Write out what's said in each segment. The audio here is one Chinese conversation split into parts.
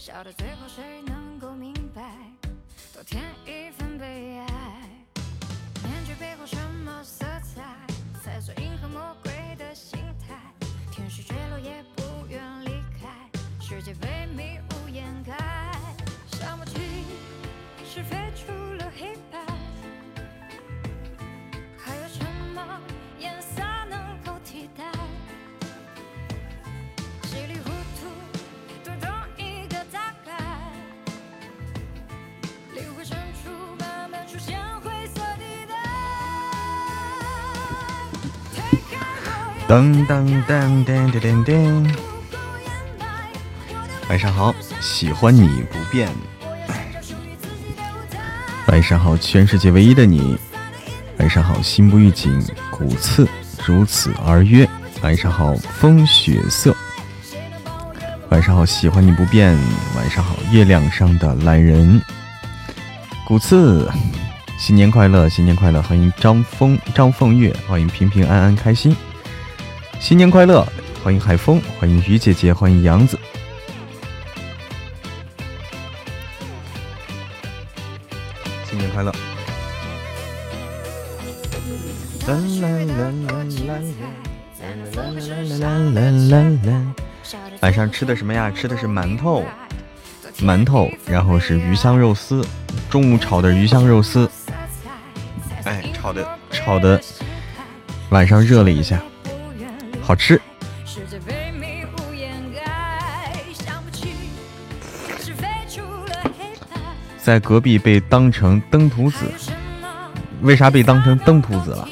笑到最后谁能够明白？多添一份悲哀。面具背后什么色彩？才做银河魔鬼的心态。天使坠落也不愿离开。世界被迷雾掩盖。想不起是非出了黑白。噔噔噔噔噔噔，晚上好，喜欢你不变。晚上好，全世界唯一的你。晚上好，心不预警，骨刺如此而约。晚上好，风雪色。晚上好，喜欢你不变。晚上好，月亮上的懒人。骨刺，新年快乐，新年快乐！欢迎张风张凤月，欢迎平平安安开心。新年快乐！欢迎海风，欢迎鱼姐姐，欢迎杨子。新年快乐！啦啦啦啦啦啦啦啦！晚上吃的什么呀？吃的是馒头，馒头，然后是鱼香肉丝。中午炒的鱼香肉丝，哎，炒的炒的，晚上热了一下。好吃，在隔壁被当成登徒子，为啥被当成登徒子了？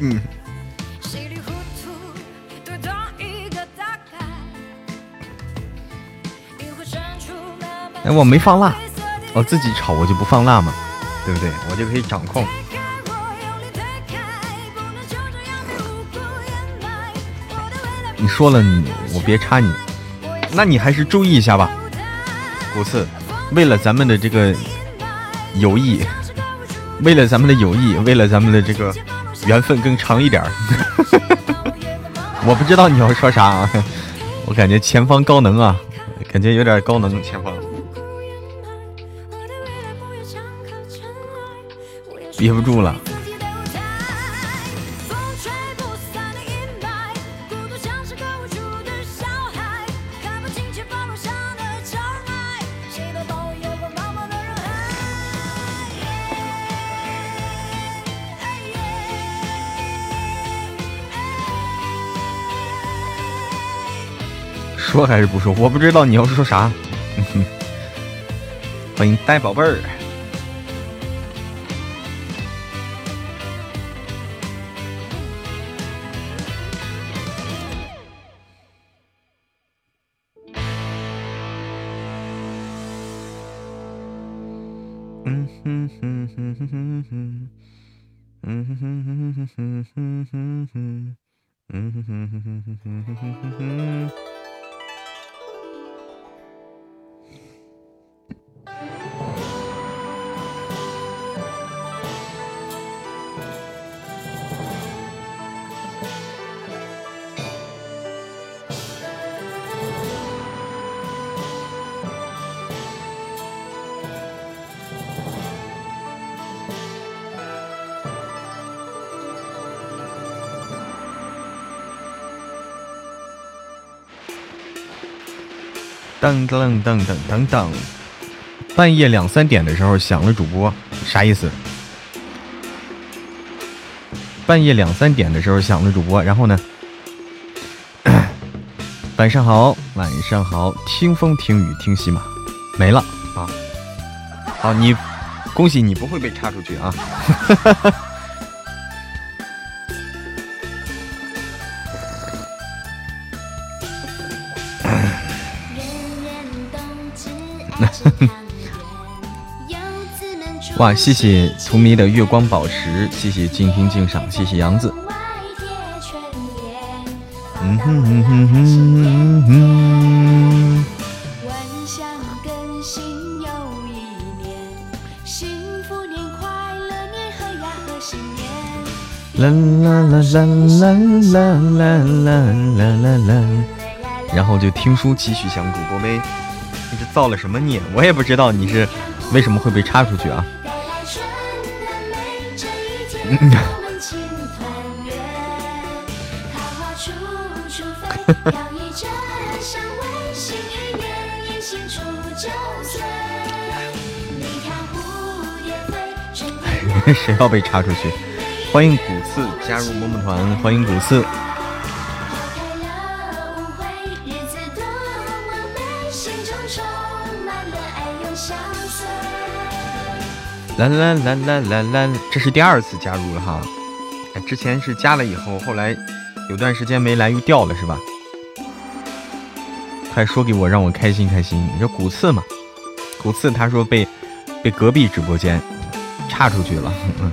嗯，哎，我没放辣，我自己炒我就不放辣嘛，对不对？我就可以掌控。你说了，你我别插你，那你还是注意一下吧。古次，为了咱们的这个友谊，为了咱们的友谊，为了咱们的这个缘分更长一点 我不知道你要说啥啊，我感觉前方高能啊，感觉有点高能，前方憋不住了。说还是不说？我不知道你要说啥。欢迎呆宝贝儿。噔噔噔噔噔噔，半夜两三点的时候响了主播，啥意思？半夜两三点的时候响了主播，然后呢？晚上好，晚上好，听风听雨听喜马，没了啊！好，你恭喜你不会被插出去啊！哇，谢谢荼蘼的月光宝石，谢谢静听静赏，谢谢杨子。嗯哼哼。哼。哼。哼。哼。哼。啦啦啦啦啦啦啦啦啦啦。然后就听书继续想主播呗，你这造了什么孽？我也不知道你是为什么会被插出去啊。谁要被插出去？欢迎古刺加入摸摸团，欢迎古刺。来来来来来来，这是第二次加入了哈，之前是加了以后，后来有段时间没来又掉了是吧？快说给我，让我开心开心。你说骨刺嘛，骨刺他说被被隔壁直播间岔出去了。嗯。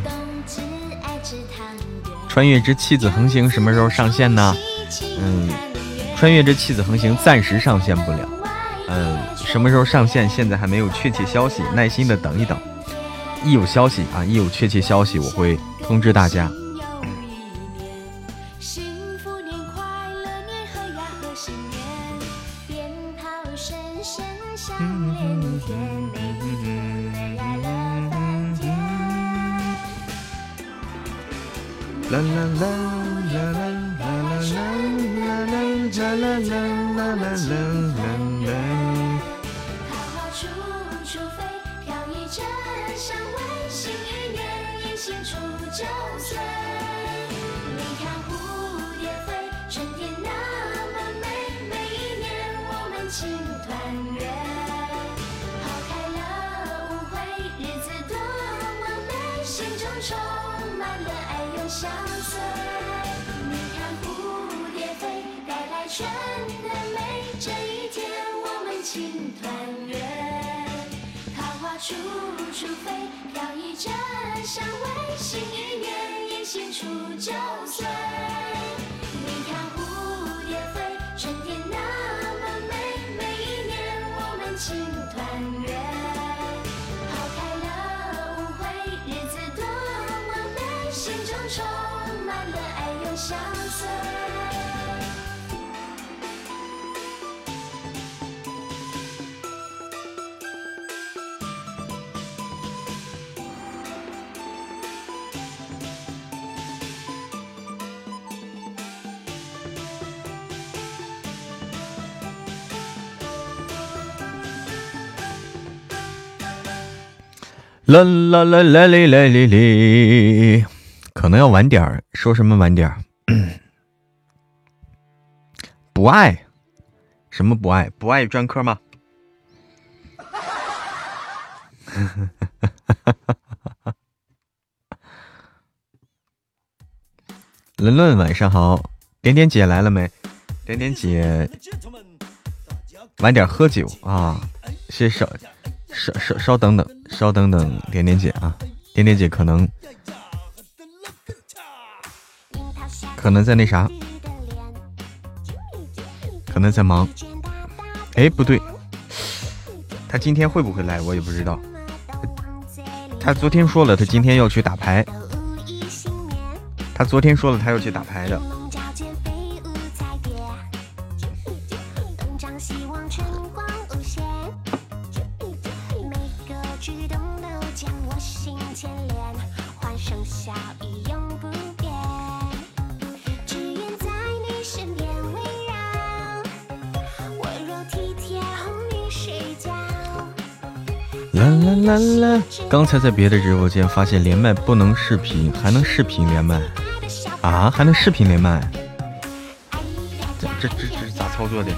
穿越之弃子横行什么时候上线呢？嗯，穿越之弃子横行暂时上线不了。嗯，什么时候上线？现在还没有确切消息，耐心的等一等。一有消息啊，一有确切消息，我会通知大家。就随你看蝴蝶飞春天那么美每一年我们情团圆。抛开了误会日子多么美心中充满了爱永相随你看蝴蝶飞带来春的美这一天我们情团处处飞，飘逸着香味。新一年，迎新除就岁。你看蝴蝶飞，春天那么美。每一年，我们庆团圆。抛开了误会，日子多么美，心中充满了爱，又相。啦啦啦啦哩啦哩哩可能要晚点儿说什么晚点儿？不爱什么不爱？不爱专科吗？伦伦晚上好点点姐来了没？点点姐晚点喝酒啊谢谢稍稍稍等等，稍等等，点点姐啊，点点姐可能可能在那啥，可能在忙。哎，不对。他今天会不会来，我也不知道。他昨天说了他今天要去打牌，他昨天说了他要去打牌的。啦啦啦，刚才在别的直播间发现连麦不能视频，还能视频连麦啊？还能视频连麦。这这这这咋操作的？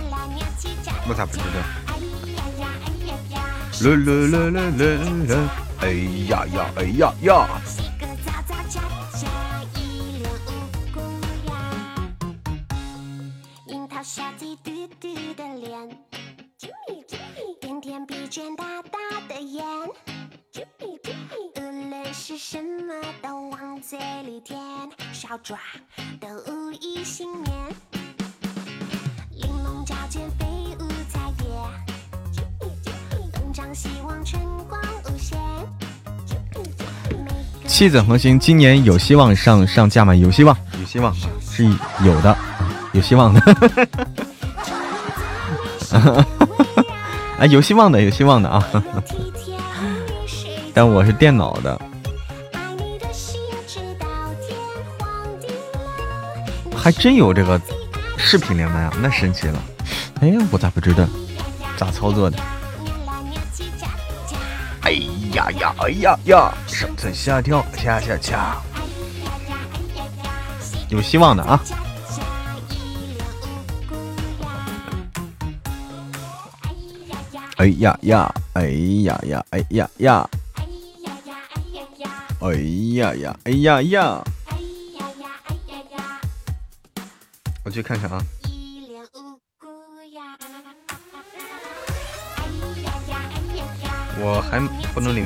我咋不知道？啦啦啦啦啦啦，哎呀呀，哎呀呀。圈大大的眼，啾咪啾咪，无论是什么都往嘴里填，小爪都无一幸免。玲珑飞舞，啾咪啾咪，东张西望春光无限。子横行，今年有希望上上架吗？有希望，有希望，是有的，有希望的。有希望的，有希望的啊！但我是电脑的，还真有这个视频连麦啊，那神奇了！哎，我咋不知道？咋操作的？哎呀呀，哎呀呀，上蹿下跳，恰恰恰，有希望的啊！哎呀呀，哎呀呀，哎呀呀，哎呀呀，哎呀呀，我去看看啊。我还不能领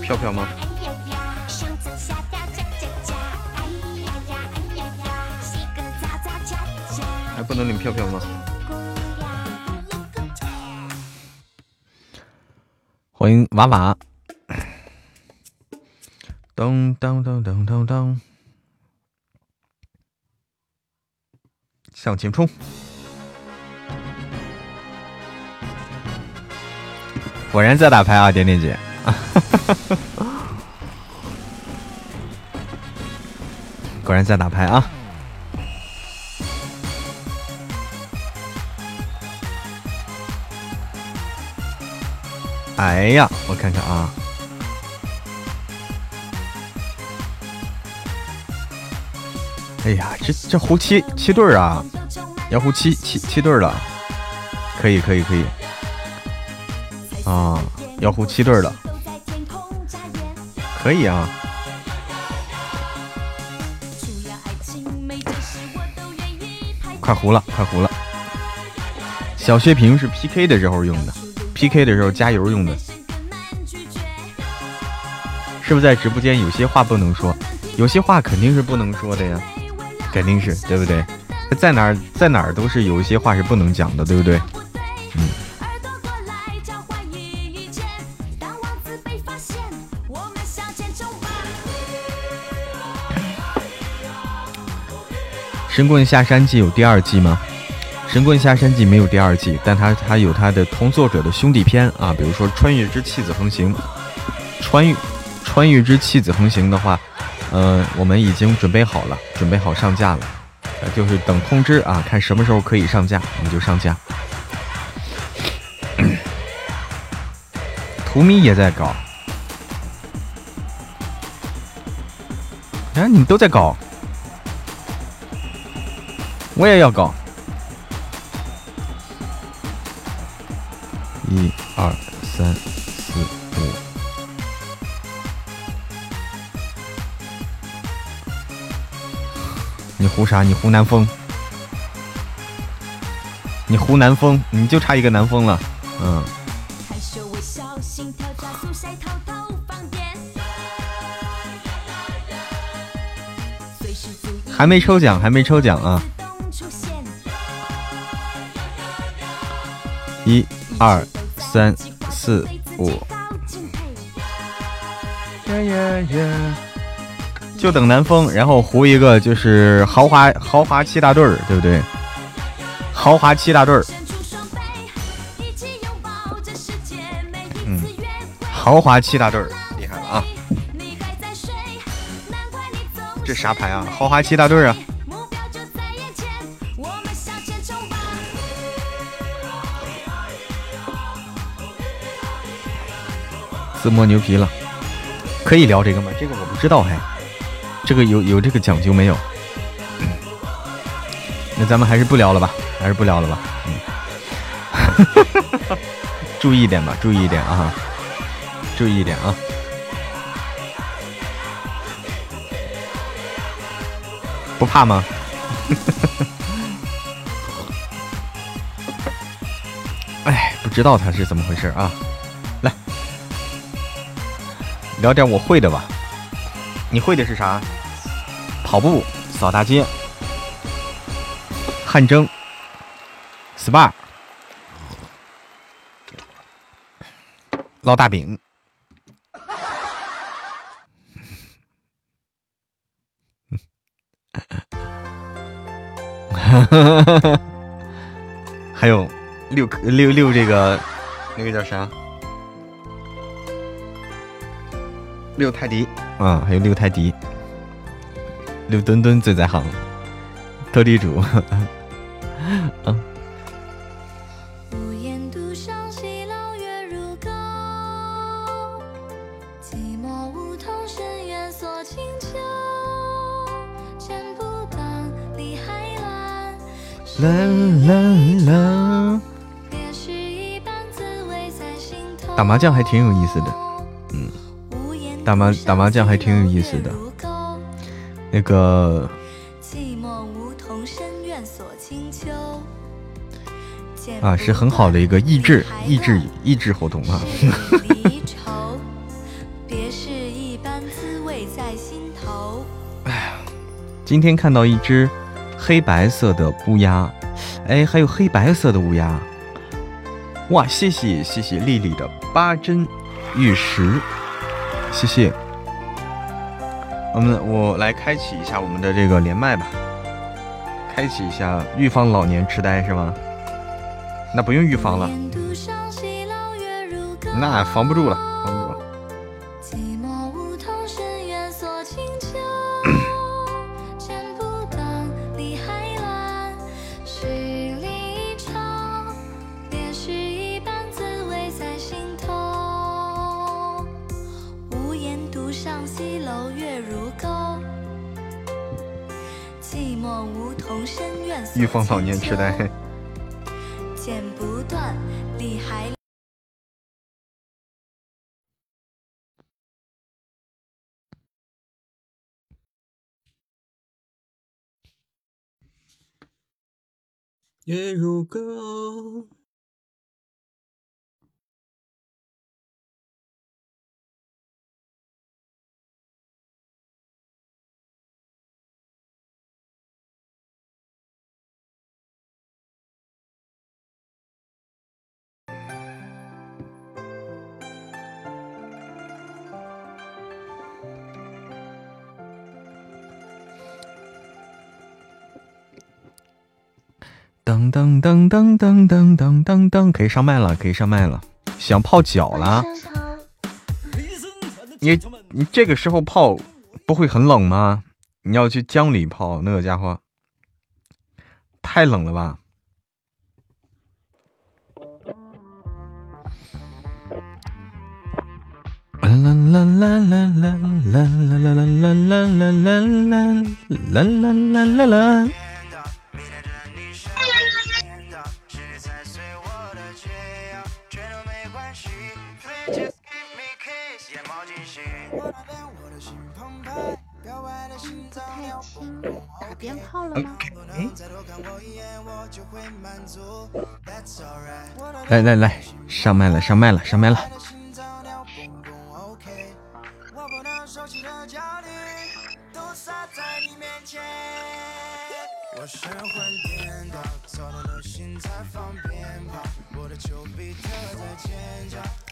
票票吗？还不能领票票吗？欢迎娃娃，咚咚咚咚咚咚，向前冲！果然在打牌啊，点点姐，果然在打牌啊。哎呀，我看看啊！哎呀，这这胡七七对儿啊，要胡七七七对儿了，可以可以可以啊，要胡七对儿了，可以啊！快胡了，快胡了！小血瓶是 PK 的时候用的。P K 的时候加油用的，是不是在直播间有些话不能说？有些话肯定是不能说的呀，肯定是对不对？在哪儿在哪儿都是有一些话是不能讲的，对不对？嗯。神棍下山记有第二季吗？《神棍下山记》没有第二季，但它它有它的同作者的兄弟篇啊，比如说《穿越之弃子横行》。穿越穿越之弃子横行的话，呃，我们已经准备好了，准备好上架了，就是等通知啊，看什么时候可以上架，我们就上架。图米也在搞，哎，你们都在搞，我也要搞。一二三四五，你胡啥？你胡南风？你胡南风？你就差一个南风了，嗯。还没抽奖，还没抽奖啊！一二。三四五！就等南风，然后胡一个就是豪华豪华七大队儿，对不对？豪华七大队儿，嗯，豪华七大队儿，厉害了啊！这啥牌啊？豪华七大队儿啊！自摸牛皮了，可以聊这个吗？这个我不知道，还这个有有这个讲究没有？那咱们还是不聊了吧，还是不聊了吧。嗯，注意一点吧，注意一点啊，注意一点啊。不怕吗？哎，不知道他是怎么回事啊。聊点我会的吧，你会的是啥？跑步、扫大街、汗蒸、SPA、烙大饼，还有六六六这个那个叫啥？六泰迪。啊，还有六泰迪，六墩墩最在行，斗地主，嗯。啦啦啦！打麻将还挺有意思的，嗯，打麻打麻将还挺有意思的。那个啊，是很好的一个益智益智益智活动啊。哎呀，今天看到一只。黑白色的乌鸦，哎，还有黑白色的乌鸦，哇！谢谢谢谢丽丽的八珍玉石，谢谢。我们我来开启一下我们的这个连麦吧，开启一下预防老年痴呆是吗？那不用预防了，那防不住了。西楼月如钩。寂寞梧桐深院。预防老年痴呆。剪不断，理还。月如钩。噔噔噔噔噔噔噔噔噔，可以上麦了，可以上麦了。想泡脚了？你你这个时候泡不会很冷吗？你要去江里泡，那个家伙太冷了吧？啦啦啦啦啦啦啦啦啦啦啦啦啦啦啦啦啦。打鞭炮了吗？来来来，上麦了，上麦了，上麦了。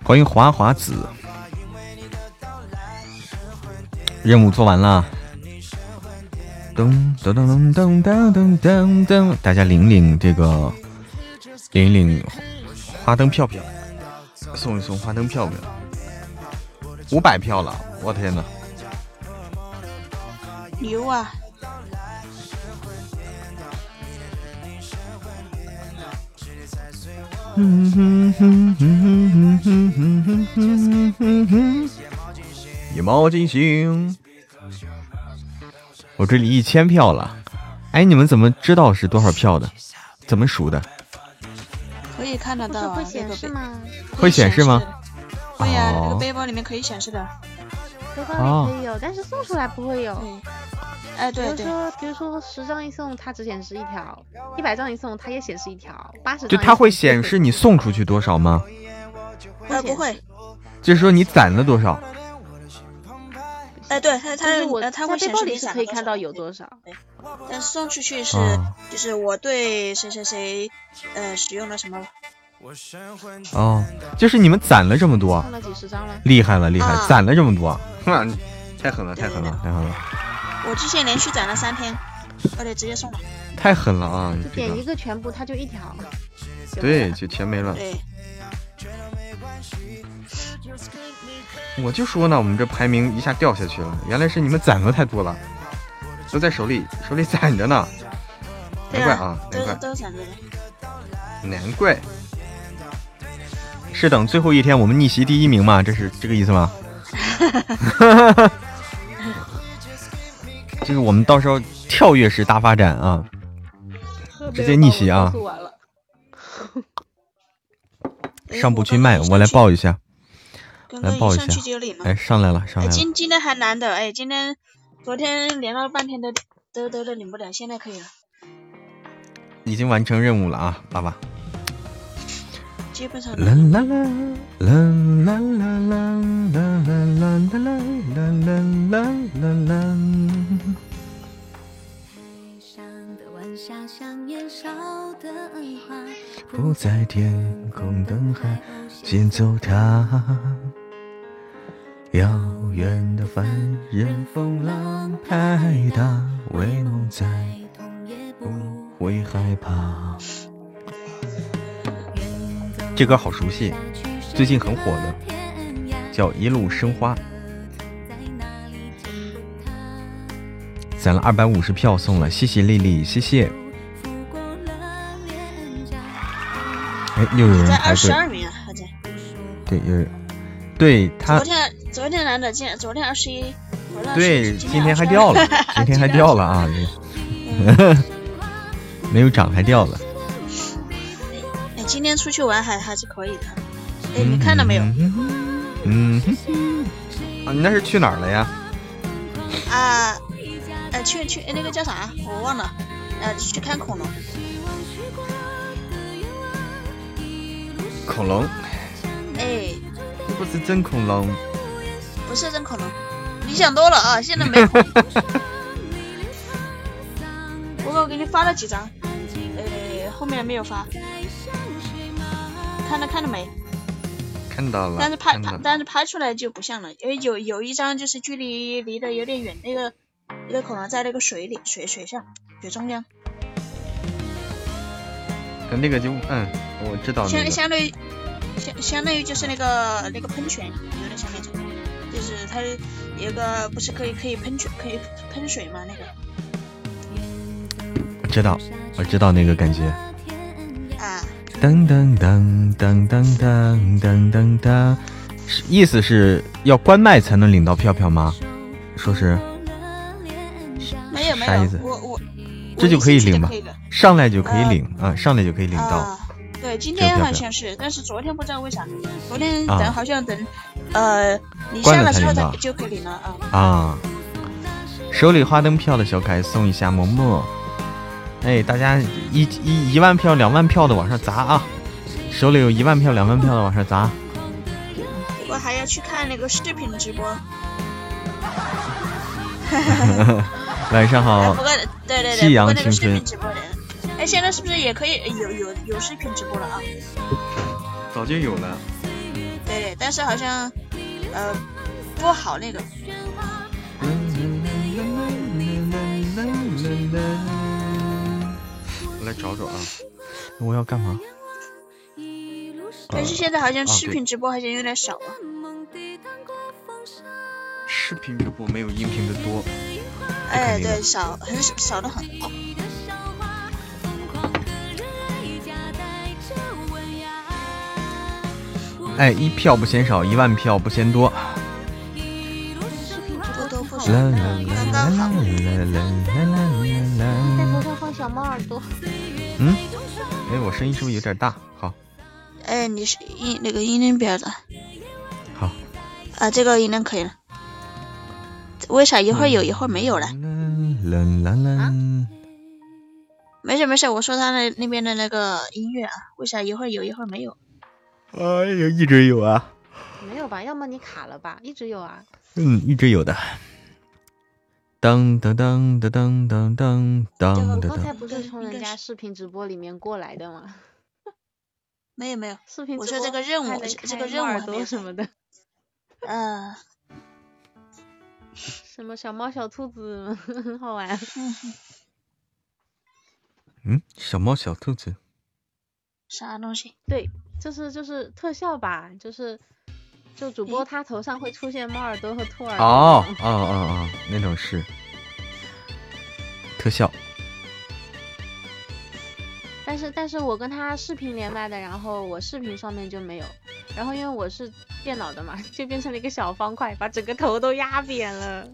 欢迎华华子，任务做完了。噔噔噔噔噔噔噔噔，大家领领这个，领领花灯票票，送一送花灯票票，五百票了，我天呐！牛啊！一毛金星。我这里一千票了，哎，你们怎么知道是多少票的？怎么数的？可以看得到，会显示吗？会显示吗？会呀，那个背包里面可以显示的。背包里可以有，但是送出来不会有。哎，对对。比如说，比如说十张一送，它只显示一条；一百张一送，它也显示一条；八十就它会显示你送出去多少吗？呃，不会。就是说你攒了多少？哎，对他，他我他会显示里是可以看到有多少，但送出去是就是我对谁谁谁呃使用了什么。哦，就是你们攒了这么多，送了几十张了，厉害了厉害，攒了这么多，哼，太狠了太狠了太狠了。我之前连续攒了三天。我得直接送了。太狠了啊！就点一个全部，它就一条。对，就全没了。对。我就说呢，我们这排名一下掉下去了，原来是你们攒的太多了，都在手里，手里攒着呢。难怪啊，难怪。都攒着。难怪。是等最后一天我们逆袭第一名吗？这是这个意思吗？就 是我们到时候跳跃式大发展啊，直接逆袭啊！上不去麦，我来报一下，来报一下。哎，上来了，上来了。今今天还难的，哎，今天昨天连了半天都都都都领不了，现在可以了。已经完成任务了啊，爸爸。基本上。啦啦啦啦啦啦啦啦啦啦啦啦啦。不在天空灯海间走它，遥远的凡人风浪太大，为梦再痛也不会害怕。这歌好熟悉，最近很火的，叫《一路生花》，攒了二百五十票送了，谢谢丽丽，谢谢。哎，又有人排队。二十二名啊，还在。对，有，对他。昨天昨天来的，今昨天二十一。对，今天还掉了，今天还掉了啊！没有涨，还掉了。哎今天出去玩还还是可以的，哎，你看到没有？嗯，啊，你那是去哪儿了呀？啊，呃，去去那个叫啥？我忘了，呃，去看恐龙。恐龙？哎，这不是真恐龙。不是真恐龙，你想多了啊！现在没恐龙。我我给你发了几张，呃，后面没有发。看到看到没？看到了。但是拍拍，但是拍出来就不像了，因为有有一张就是距离离得有点远，那个那个恐龙在那个水里水水上水中央。那个就嗯，我知道。相相对于相相当于就是那个那个喷泉，有点像那种，就是它有个不是可以可以喷泉可以喷水吗？那个。我知道，我知道那个感觉。啊。噔噔噔噔噔噔噔噔噔，意思是要关麦才能领到票票吗？说是？没有没有，啥意思？我我这就可以领吧？上来就可以领啊，上来就可以领到。对，今天好像是，但是昨天不知道为啥，昨天等好像等呃你下了之后才就可以领了啊。啊，手里花灯票的小可爱送一下萌萌。哎，大家一一一万票、两万票的往上砸啊！手里有一万票、两万票的往上砸。我还要去看那个视频直播。晚上好。对对对，夕阳青春。哎，现在是不是也可以有有有视频直播了啊？早就有了。对，但是好像呃不好那个。我来找找啊！我要干嘛？但是现在好像视频直播好像有点少啊。视频直播没有音频的多。哎，对，少，很少，少的很。哎，一票不嫌少，一万票不嫌多。视频直播都不少，刚刚好。小猫耳朵。嗯，哎，我声音是不是有点大？好。哎，你是音那个音量标的。好。啊，这个音量可以了。为啥一会儿有一会儿没有了？啊？没事没事，我说他那那边的那个音乐啊，为啥一会儿有一会儿没有？哎呀，一直有啊。没有吧？要么你卡了吧？一直有啊。嗯，一直有的。噔噔噔噔噔噔噔噔噔。刚才不是从人家视频直播里面过来的吗？没有没有，视频我说这个任务，这个任务多什么的。嗯。什么小猫小兔子，很好玩。嗯，小猫小兔子。啥东西？对，就是就是特效吧，就是就主播他头上会出现猫耳朵和兔耳朵。哦哦哦哦，那种是特效。但是但是我跟他视频连麦的，然后我视频上面就没有，然后因为我是电脑的嘛，就变成了一个小方块，把整个头都压扁了。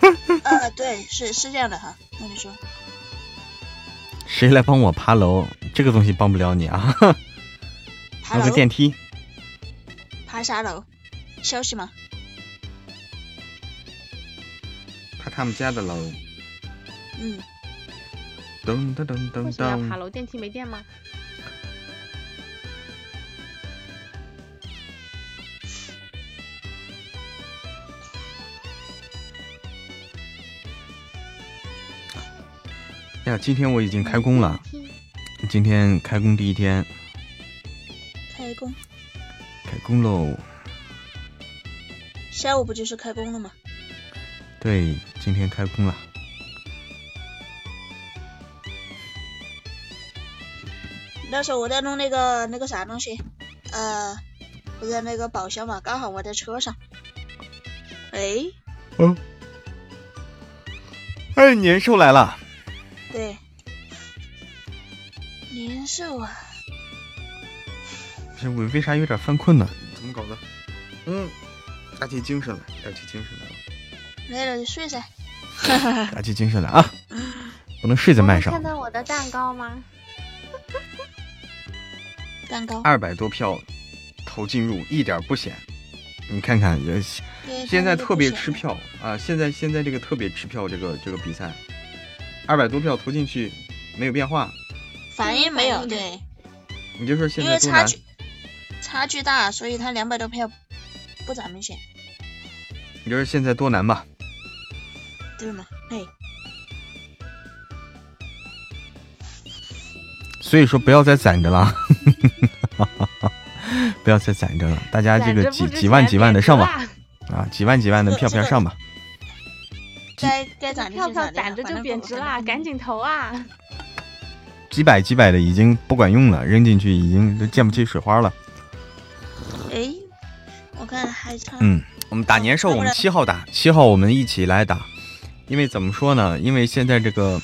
呃，对，是是这样的哈，那你说。谁来帮我爬楼？这个东西帮不了你啊！爬个电梯。爬啥楼？消息吗？爬他们家的楼。嗯。噔噔噔噔噔。要爬楼？电梯没电吗？哎呀，今天我已经开工了。今天开工第一天。开工。开工喽。下午不就是开工了吗？对，今天开工了。那时候我在弄那个那个啥东西，呃，不在那个宝箱嘛，刚好我在车上。哎。嗯。哎，年兽来了。对，年兽啊！这我为啥有点犯困呢？怎么搞的？嗯，打起精神来，打起精神来了。累了就睡噻。打起精神来啊！不能睡在麦上。看到我的蛋糕吗？蛋糕。二百多票投进入，一点不显。你看看，现在特别吃票啊！现在现在这个特别吃票，这个这个比赛。二百多票投进去，没有变化，反应没有对。你就说现在因为差距差距大，所以他两百多票不咋明显。你说现在多难吧？对吗？嘿。所以说不要再攒着了，不要再攒着了，大家这个几几万几万的上吧，啊，几万几万的票票上吧。该该攒票票攒着就贬值啦，赶紧投啊！几百几百的已经不管用了，扔进去已经都溅不起水花了。哎，我看还差。嗯，我们打年兽，我们七号打，七号我们一起来打。因为怎么说呢？因为现在这个，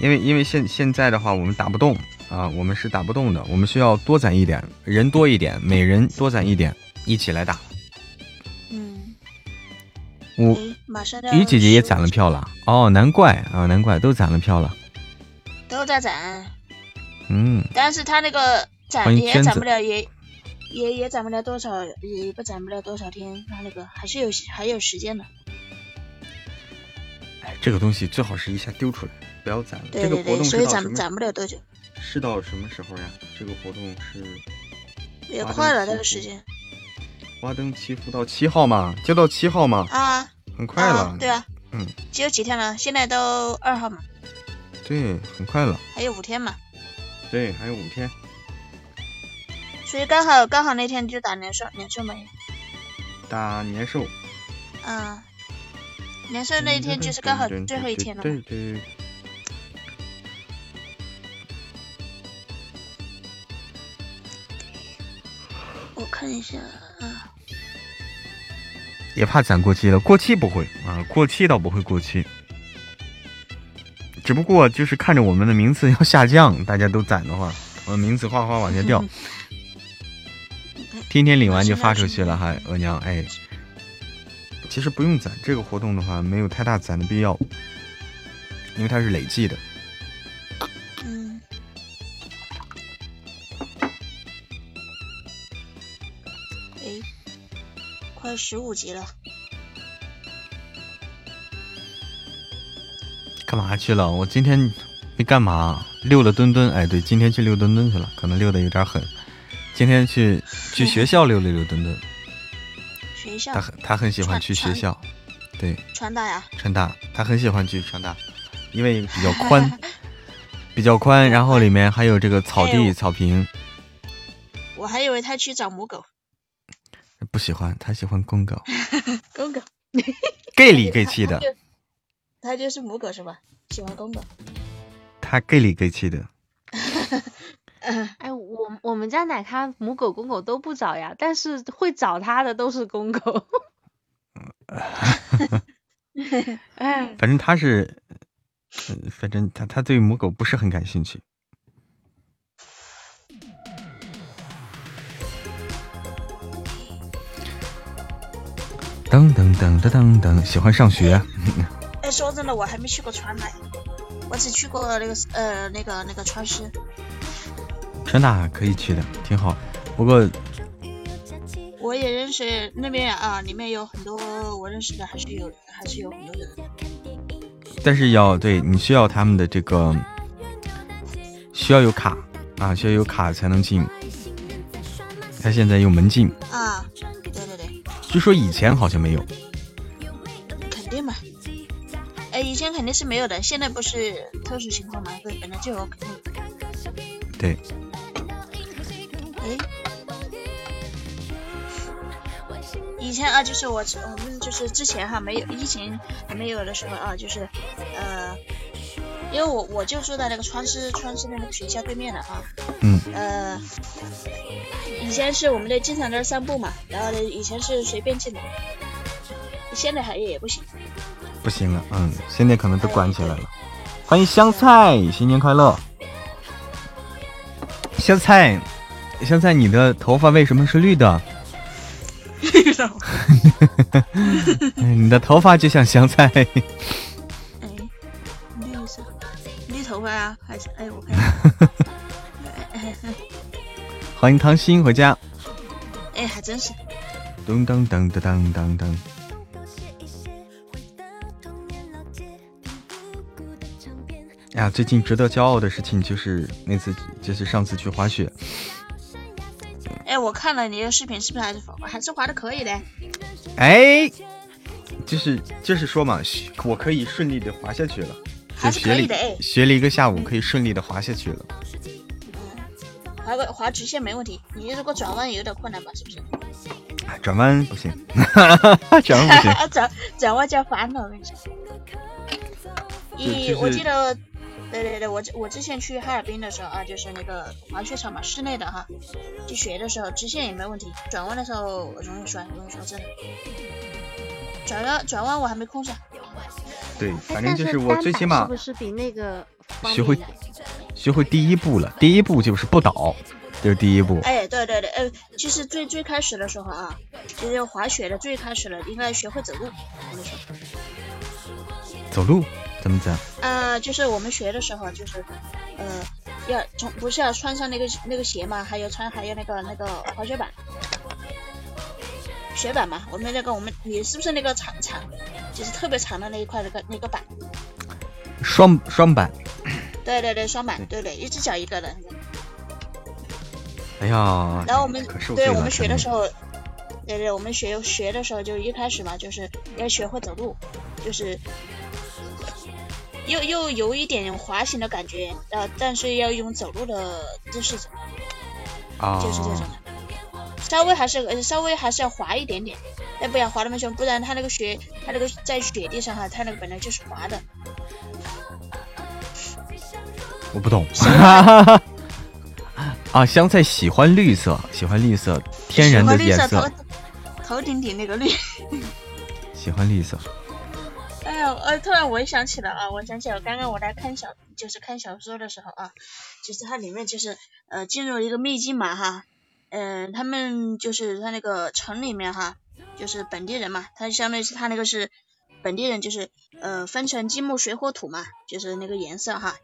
因为因为现现在的话，我们打不动啊，我们是打不动的，我们需要多攒一点，人多一点，每人多攒一点，一起来打。嗯我鱼姐姐也攒了票了哦，难怪啊，难怪都攒了票了，都在攒。嗯，但是他那个攒也攒不了，也也也攒不了多少，也不攒不了多少天，他那个还是有还有时间的。哎，这个东西最好是一下丢出来，不要攒了。对对对，所以攒攒不了多久。是到什么时候呀？这个活动是也快了这个时间。花灯祈福到七号嘛，就到七号嘛，啊，很快了，对啊，嗯，只有几天了，现在都二号嘛，对，很快了，还有五天嘛，对，还有五天，所以刚好刚好那天就打年兽，年兽没，打年兽，嗯，年兽那一天就是刚好最后一天了，对对。我看一下啊，也怕攒过期了。过期不会啊，过期倒不会过期，只不过就是看着我们的名次要下降，大家都攒的话，我的名次哗哗往下掉。天天领完就发出去了，哈额娘哎，其实不用攒这个活动的话，没有太大攒的必要，因为它是累计的。嗯快十五级了，干嘛去了？我今天没干嘛，溜了墩墩。哎，对，今天去溜墩墩去了，可能溜的有点狠。今天去去学校溜了溜墩墩。学校？他很他很喜欢去学校，对。川大呀？川大，他很喜欢去川大，因为 比较宽，比较宽，然后里面还有这个草地草坪。我还以为他去找母狗。不喜欢，他喜欢公狗。公狗，gay 里 gay 气的。他就是母狗是吧？喜欢公狗。他 gay 里 gay 气的。哎，我我们家奶咖母狗公狗都不找呀，但是会找它的都是公狗。哎，反正他是，反正他他对母狗不是很感兴趣。噔噔噔噔噔噔，喜欢上学。哎，说真的，我还没去过川大，我只去过那个呃那个那个川师。川大可以去的，挺好。不过我也认识那边啊，里面有很多我认识的，还是有还是有很多人。但是要对你需要他们的这个需要有卡啊，需要有卡才能进。他现在用门禁啊。对对对据说以前好像没有，肯定嘛，哎，以前肯定是没有的，现在不是特殊情况嘛，对，本来就有肯定。对。前啊，就是我我们就是之前哈没有疫情还没有的时候啊，就是呃，因为我我就住在那个川师川师的那个学校对面的啊，嗯，呃。以前是我们的经常在那散步嘛，然后呢，以前是随便进的，现在还也不行，不行了，嗯，现在可能都关起来了。欢迎香菜，新年快乐！香菜，香菜，你的头发为什么是绿的？你的头发就像香菜。哎，绿色，绿头发啊，还是哎，我看。欢迎唐鑫回家。哎，还真是。噔噔噔噔噔噔噔。哎呀，最近值得骄傲的事情就是那次，就是上次去滑雪。哎，我看了你的视频，是不是还是还是滑的可以的？哎，就是就是说嘛，我可以顺利的滑下去了。还是可以的哎。学了一个下午，可以顺利的滑下去了。滑个滑直线没问题，你如果转弯有点困难吧？是不是？转弯不行，转弯不行。转转弯叫烦恼，我跟你说。咦，我记得，对对对，我我之前去哈尔滨的时候啊，就是那个滑雪场嘛，室内的哈，去学的时候直线也没问题，转弯的时候容易摔，容易摔真的。转弯转弯我还没控上。对，反正就是我最起码是不是比那个学会。学会第一步了，第一步就是不倒，这是第一步。哎，对对对，哎，其实最最开始的时候啊，就是滑雪的最开始了，应该学会走路。我跟你说，走路怎么讲？呃，就是我们学的时候，就是呃，要从不是要穿上那个那个鞋嘛，还有穿还有那个那个滑雪板，雪板嘛。我们那个我们你是不是那个长长，就是特别长的那一块那个那个板？双双板。对对对，双板，对对，一只脚一个的。哎呀，然后我们，对我们学的时候，对对，我们学学的时候就一开始嘛，就是要学会走路，就是又又有一点滑行的感觉，呃，但是要用走路的姿势走，啊，就是这种的，稍微还是稍微还是要滑一点点，但不要滑那么凶，不然它那个雪，它那个在雪地上哈，它那个本来就是滑的。我不懂，啊，香菜喜欢绿色，喜欢绿色，天然的颜色，头顶顶那个绿，喜欢绿色。呃，突然我也想起了啊，我想起了刚刚我在看小，就是看小说的时候啊，就是它里面就是呃进入一个秘境嘛哈，嗯，他们就是他那个城里面哈，就是本地人嘛，他相当于是他那个是本地人，就是呃分成金木水火土嘛，就是那个颜色哈。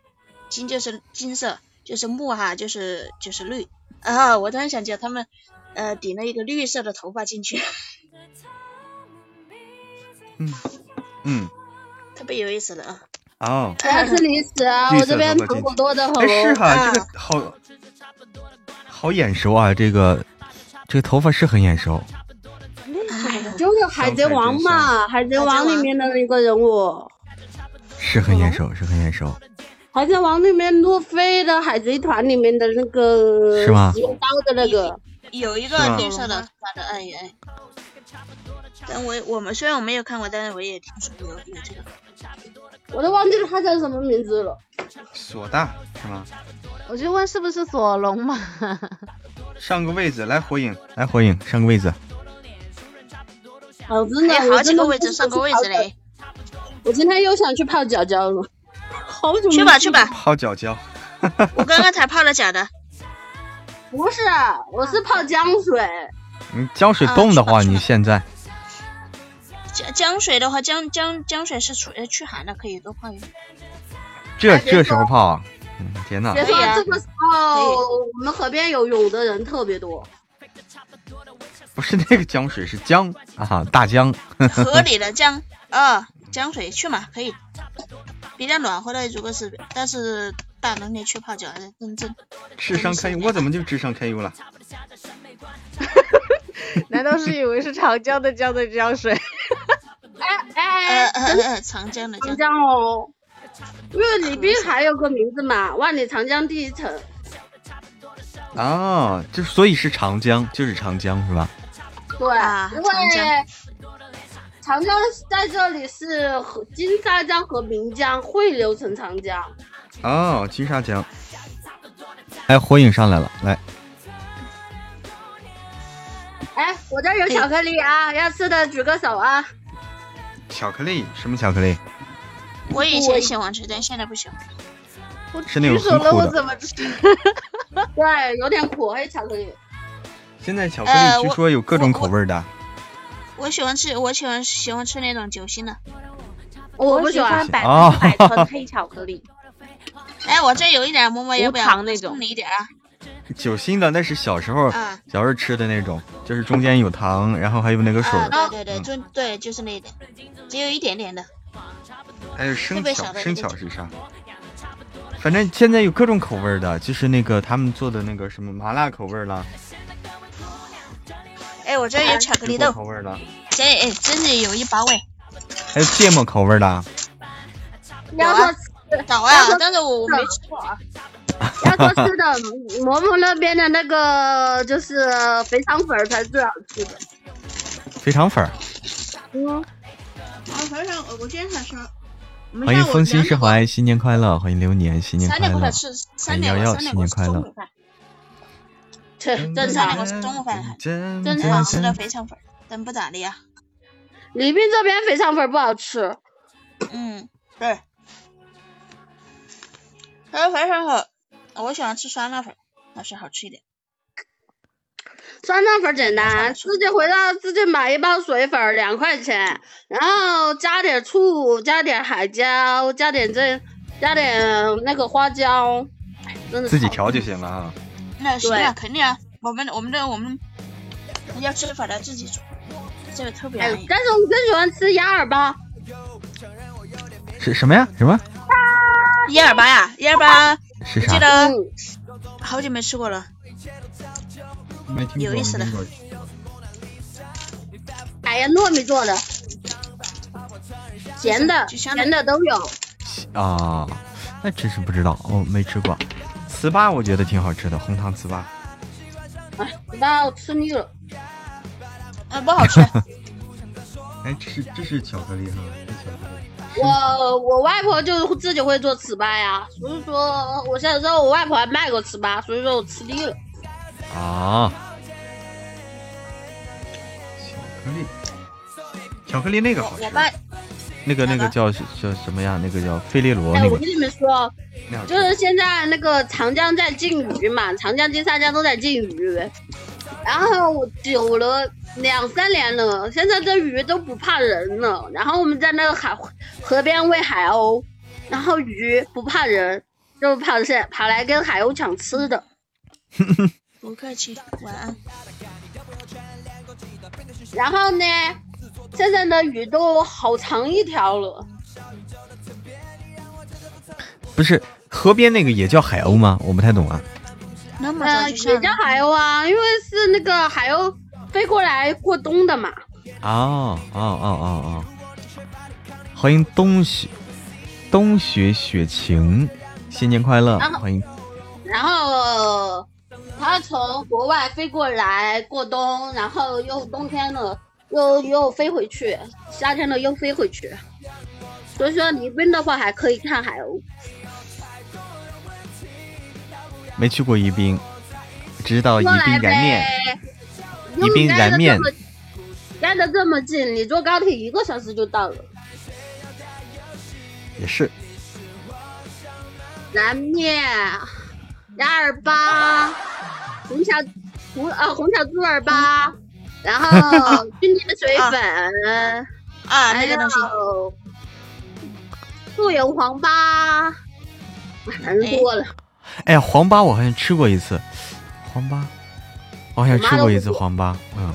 金就是金色，就是木哈，就是就是绿啊！我突然想起来，他们呃顶了一个绿色的头发进去，嗯 嗯，特别有意思的啊！哦，还是历史啊！我这边糖果多的很。是哈，这个好好眼熟啊！这个这个头发是很眼熟，就是海贼王嘛，海贼王里面的那个人物，是很眼熟，是很眼熟。海贼王里面路飞的海贼团里面的那个是吗？用刀的那个有一个绿色的发的哎哎，但我我们虽然我没有看过，但是我也听说有有这个。我都忘记了他叫什么名字了。索大是吗？我就问是不是索隆嘛？上个位置，来火影，来火影，上个位置。好真的，好几个位置，上个位置嘞。我今天又想去泡脚脚了，好久去吧去吧，泡脚脚。我刚刚才泡了脚的。不是，我是泡姜水。你姜水冻的话，你现在。江江水的话，江江江水是除驱寒的，可以多泡一点。这这时候泡啊？天呐！别说这个时候，我们河边游泳的人特别多。不是那个江水，是江啊，大江。河 里的江啊，江水去嘛，可以。比较暖和的，如果是，但是大冬天去泡脚，真正。智商开优，我怎么就智商开优了？难道是以为是长江的江的江水？哎哎哎，长江的长江哦。因为李斌还有个名字嘛，万里长江第一城。啊，就所以是长江，就是长江是吧？对，因为长江在这里是和金沙江和岷江汇流成长江。哦，金沙江。哎，火影上来了，来。哎，我这有巧克力啊，要吃的举个手啊。巧克力？什么巧克力？我以前喜欢吃，但现在不喜欢。我举手了，我怎么吃？对，有点苦，还有巧克力。现在巧克力据说有各种口味的。我喜欢吃，我喜欢喜欢吃那种酒心的。我不喜欢百分之百纯黑巧克力。哎，我这有一点，摸摸要不要？糖那种。送你一点啊。酒心的那是小时候，小时候吃的那种，就是中间有糖，然后还有那个水。对对对，就对，就是那点，只有一点点的。还有生巧，生巧是啥？反正现在有各种口味的，就是那个他们做的那个什么麻辣口味了。哎，我这有巧克力豆口味的。这哎，真的有一把味。还有芥末口味的。有啊，早啊，但是我我没吃过啊。要说吃的，馍馍那边的那个就是肥肠粉才是最好吃的。肥肠粉。嗯。啊，肥肠，我今天才吃。欢迎风心释怀，新年快乐！欢迎流年，新年快乐！欢迎瑶瑶，新年快乐！正常，我是中午饭，正常吃的肥肠粉，真不咋的呀。李斌这边肥肠粉不好吃。嗯，对。还有肥肠粉，我喜欢吃酸辣粉，那是好吃一点。酸辣粉简单，自己回到自己买一包水粉，两块钱，然后加点醋，加点海椒，加点这，加点那个花椒，真的自己调就行了啊。那是啊，肯定啊，我们我们的我们要吃法的自己煮，这个特别安逸。但是我更喜欢吃鸭耳巴。是什么呀？什么？鸭耳巴呀，鸭耳巴，是啥？记得好久没吃过了。有意思的，哎呀，糯米做的，咸的、咸的都有。啊，那真是不知道，我没吃过。糍粑我觉得挺好吃的，红糖糍粑。哎，糍粑我吃腻了。啊，不好吃。哎，这是这是巧克力哈，这巧克力。我我外婆就自己会做糍粑呀，所以说我小时候我外婆还卖过糍粑，所以说我吃腻了。啊，巧克力，巧克力那个好吃，那个那个叫叫什么呀？那个叫费列罗。哎，我跟你们说，就是现在那个长江在禁渔嘛，长江、金沙江都在禁渔，然后我久了两三年了，现在这鱼都不怕人了。然后我们在那个海河边喂海鸥，然后鱼不怕人，就跑是跑来跟海鸥抢吃的。不客气，晚安。然后呢，现在的鱼都好长一条了。不是河边那个也叫海鸥吗？我不太懂啊。那么也叫海鸥啊，因为是那个海鸥飞过来过冬的嘛。哦哦哦哦哦！欢迎冬雪冬雪雪晴，新年快乐！欢迎。然后。它从国外飞过来过冬，然后又冬天了，又又飞回去，夏天了又飞回去，所以说宜宾的话还可以看海鸥。没去过宜宾，知道宜宾燃面。宜宾燃面。挨得这么近，你坐高铁一个小时就到了。也是。燃面，鸭耳巴，红小红啊红小猪儿巴，然后 军地的水粉啊那个东西，素油黄粑，人多了。哎呀，黄粑我好像吃过一次，黄粑，我好像吃过一次黄粑，嗯。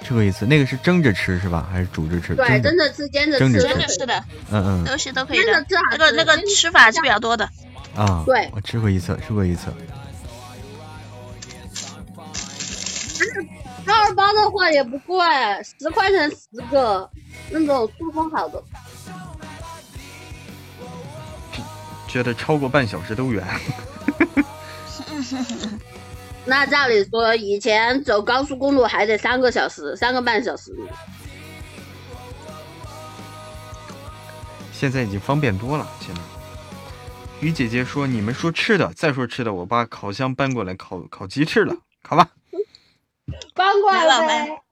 吃过一次，那个是蒸着吃是吧？还是煮着吃？对，蒸着吃，煎着吃，蒸着吃的。嗯嗯，都是都可以的。那个那个吃法是比较多的。啊，对，我吃过一次，吃过一次。二二八的话也不贵，十块钱十个，那种塑封好的。觉得超过半小时都远。那照理说，以前走高速公路还得三个小时，三个半小时。现在已经方便多了。现在，于姐姐说：“你们说吃的，再说吃的，我把烤箱搬过来烤烤鸡翅了，好吧。”搬过来呗，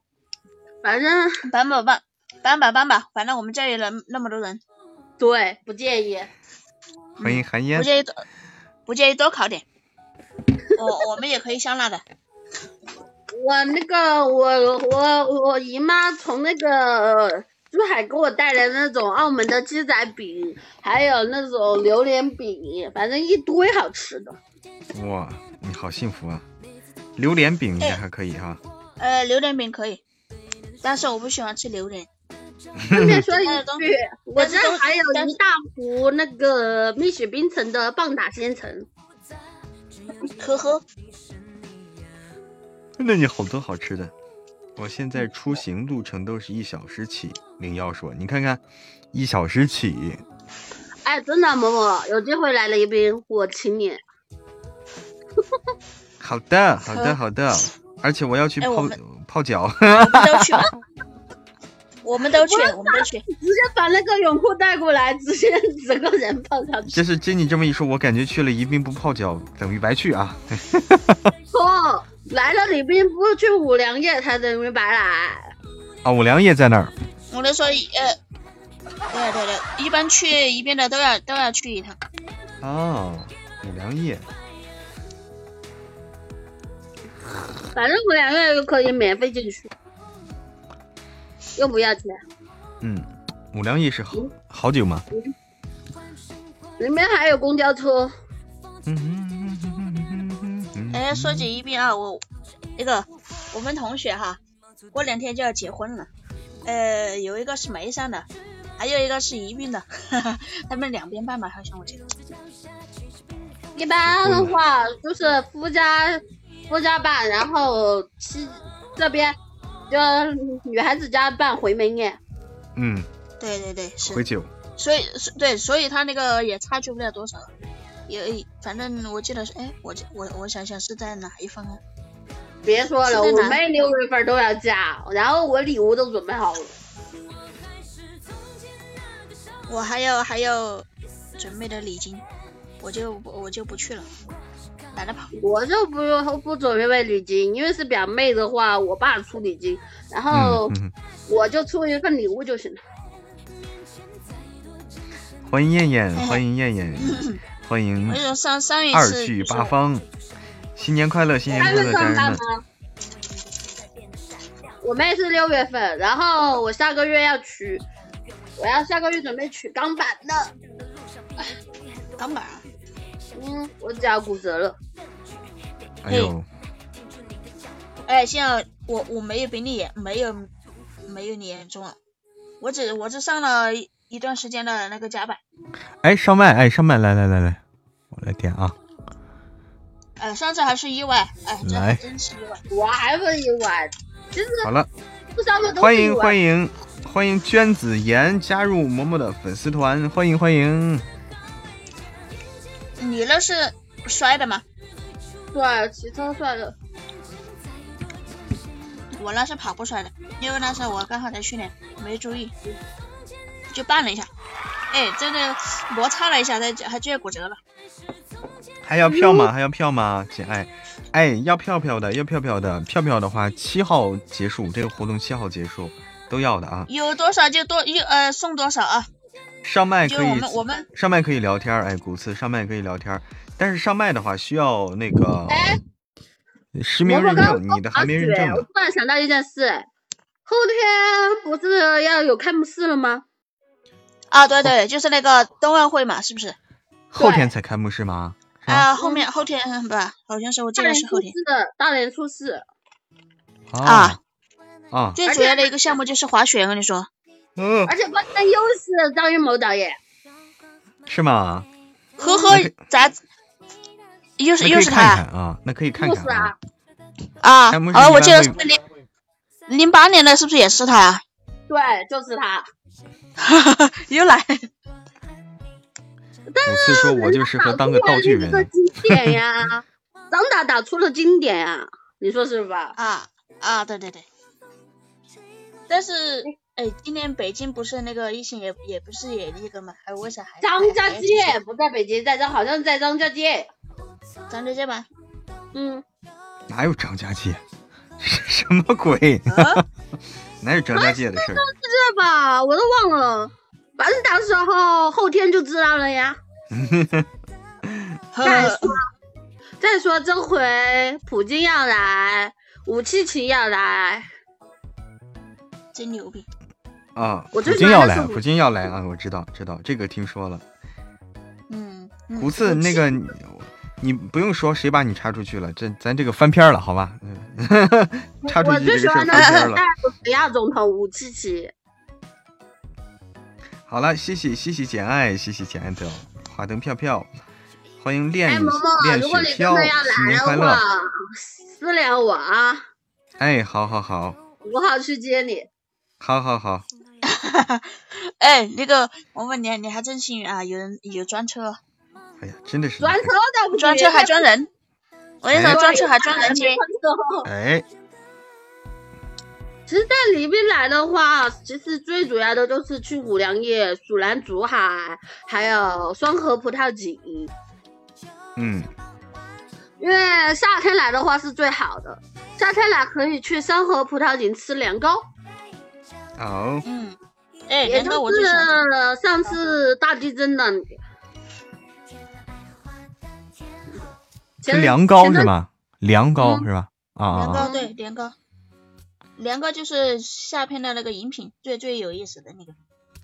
反正搬吧搬，搬吧搬吧，反正我们这里人那么多人，对，不介意。欢迎寒烟。不介意多，不介意多烤点。我我们也可以香辣的。我那个我我我姨妈从那个珠海给我带来那种澳门的鸡仔饼，还有那种榴莲饼，反正一堆好吃的。哇，你好幸福啊！榴莲饼也还可以哈。呃，榴莲饼可以，但是我不喜欢吃榴莲。顺便说一 句，我这还有一大壶那个蜜雪冰城的棒打鲜橙。呵呵，那你好多好吃的。我现在出行路程都是一小时起。零幺说，你看看，一小时起。哎，真的，某某有机会来了宜宾，我请你。好的，好的，好的。而且我要去泡泡脚。都去吧。我们都去，我们都去，直接把那个泳裤带过来，直接整个人泡上去。就是经你这么一说，我感觉去了宜宾不泡脚等于白去啊。错，来了宜宾不去五粮液才等于白来。啊，五粮液在那儿。我都说，呃，对对对，一般去宜宾的都要都要去一趟。哦，五粮液。反正五粮液就可以免费进去。又不要钱。嗯，五粮液是好好久吗？里面还有公交车。哎，说起宜宾啊，我那个我们同学哈，过两天就要结婚了。呃，有一个是眉山的，还有一个是宜宾的，他们两边办吧，好像我记得。一般的话就是夫家夫家办，然后妻这边。就女孩子家办回门宴，嗯，对对对，是。回酒，所以对，所以他那个也差距不了多少，也反正我记得是，哎，我我我想想是在哪一方啊？别说了，我妹六月份都要嫁，然后我礼物都准备好了，我还有还有准备的礼金，我就我就不去了。我就不用不准备礼金，因为是表妹的话，我爸出礼金，然后我就出一份礼物就行了。欢迎燕燕，欢迎燕燕，欢迎二聚八方，新年快乐，新年快乐，家人们。我妹是六月份，然后我下个月要取，我要下个月准备取钢板的，钢板。嗯，我脚骨折了。哎呦！哎，现在我我没有比你严，没有没有你严重啊。我只我只上了一段时间的那个甲板。哎，上麦，哎，上麦，来来来来，我来点啊。哎，上次还是意外，哎，来，真是意外。我还不意外，真是好了。欢迎欢迎欢迎娟子妍加入嬷嬷的粉丝团，欢迎欢迎。你那是摔的吗？对，骑车摔的。我那是跑步摔的，因为那时候我刚好在训练，没注意，就绊了一下。哎，真的摩擦了一下，它还居然骨折了。还要票吗？还要票吗？姐爱，哎，要票票的，要票票的，票票的话七号结束，这个活动七号结束，都要的啊。有多少就多，一呃送多少啊。上麦可以，我们我们上麦可以聊天，哎，古次上麦可以聊天，但是上麦的话需要那个实名认证，你的还没认证。我突然想到一件事，后天不是要有开幕式了吗？啊，对对，就是那个冬奥会嘛，是不是？后天才开幕式吗？啊，后面后天不，好像是我记得是后天。大连初四。啊啊！最主要的一个项目就是滑雪，我跟你说。嗯。而且关键又是张艺谋导演。是吗？呵呵，咱？又是又是他啊？那可以看看。就是啊。啊啊！我记得是零零八年的，是不是也是他啊？对，就是他。哈哈，又来。五次说：“我就适合当个道具人。”经典呀，张大打出了经典呀，你说是吧？啊啊，对对对。但是，哎，今年北京不是那个疫情也也不是也那个嘛？还为啥还？张家界不在北京，在这好像在张家界。张家界吧？嗯。哪有张家界？什么鬼？哪有张家界的事？张家界吧，我都忘了。反正到时候后天就知道了呀。再说，再说这回普京要来，武契奇要来，真牛逼啊！普京要来，普京要来啊！我知道，知道这个听说了。嗯，胡次那个，你不用说谁把你插出去了，这咱这个翻篇了，好吧？嗯，插出去这个事翻篇了。亚总统吴奇奇。好了，谢谢谢谢简爱，谢谢简爱的花灯票票，欢迎恋恋雪飘，新年快乐！私聊我啊！哎，好好好，五号去接你。好好好。哎，那个我问你，你还真幸运啊，有人有专车。哎呀，真的是专车倒不专车还专人，我跟你说，专车还专人接。哎。其实在里边来的话，其实最主要的就是去五粮液、蜀南竹海，还有双河葡萄井。嗯，因为夏天来的话是最好的，夏天来可以去双河葡萄井吃凉糕。哦。嗯。哎，也就是上次大地震的。是凉糕是吗？凉糕是吧？啊。凉糕对，凉糕。凉糕就是夏天的那个饮品，最最有意思的那个。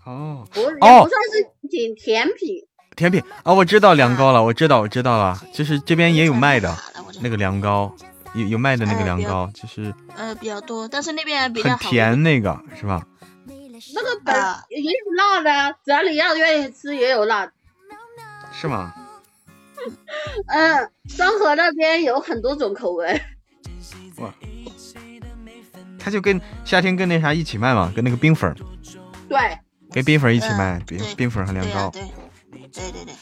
哦，不，也不算是甜品。甜品啊，我知道凉糕了，我知道，我知道了，就是这边也有卖的那个凉糕，有有卖的那个凉糕，就是呃比较多，但是那边比较很甜那个是吧？那个本也有辣的，只要你要愿意吃，也有辣。是吗？嗯，双河那边有很多种口味。哇。他就跟夏天跟那啥一起卖嘛，跟那个冰粉对，跟冰粉一起卖，冰冰粉和凉糕，对对对对，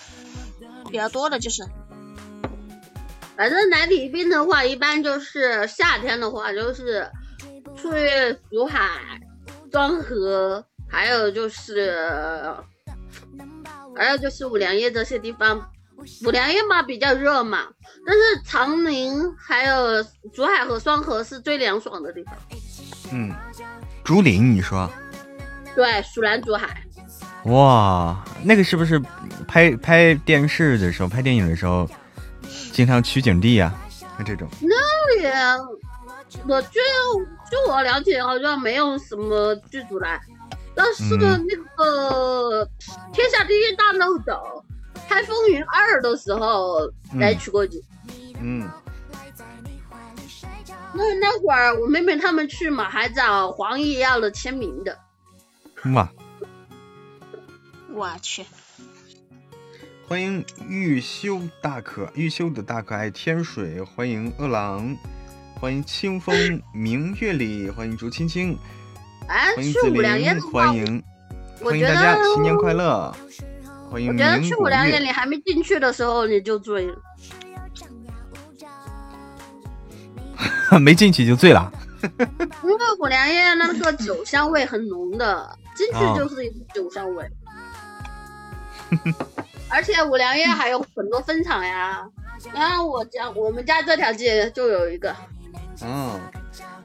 比较多的就是，反正来礼宾的话，一般就是夏天的话，就是去蜀海、庄河，还有就是，还有就是五粮液这些地方，五粮液嘛比较热嘛，但是长宁还有竹海和双河是最凉爽的地方。嗯，竹林，你说？对，蜀南竹海。哇，那个是不是拍拍电视的时候、拍电影的时候，经常取景地啊？像这种。那也，我就就我了解，好像没有什么剧组来。但是呢，那个《天下第一大漏斗》拍《风云二》的时候来取过景。嗯。那那会儿我妹妹他们去嘛，还找黄奕要了签名的。哇！我去！欢迎玉修大可玉修的大可爱天水，欢迎饿狼，欢迎清风明月里，欢迎竹青青，欢迎紫菱，欢迎欢迎大家新年快乐！欢迎我觉得去五粮液，你还没进去的时候你就醉了。没进去就醉了，因为五粮液那个酒香味很浓的，进去就是一酒香味。而且五粮液还有很多分厂呀。然后我家我们家这条街就有一个。哦，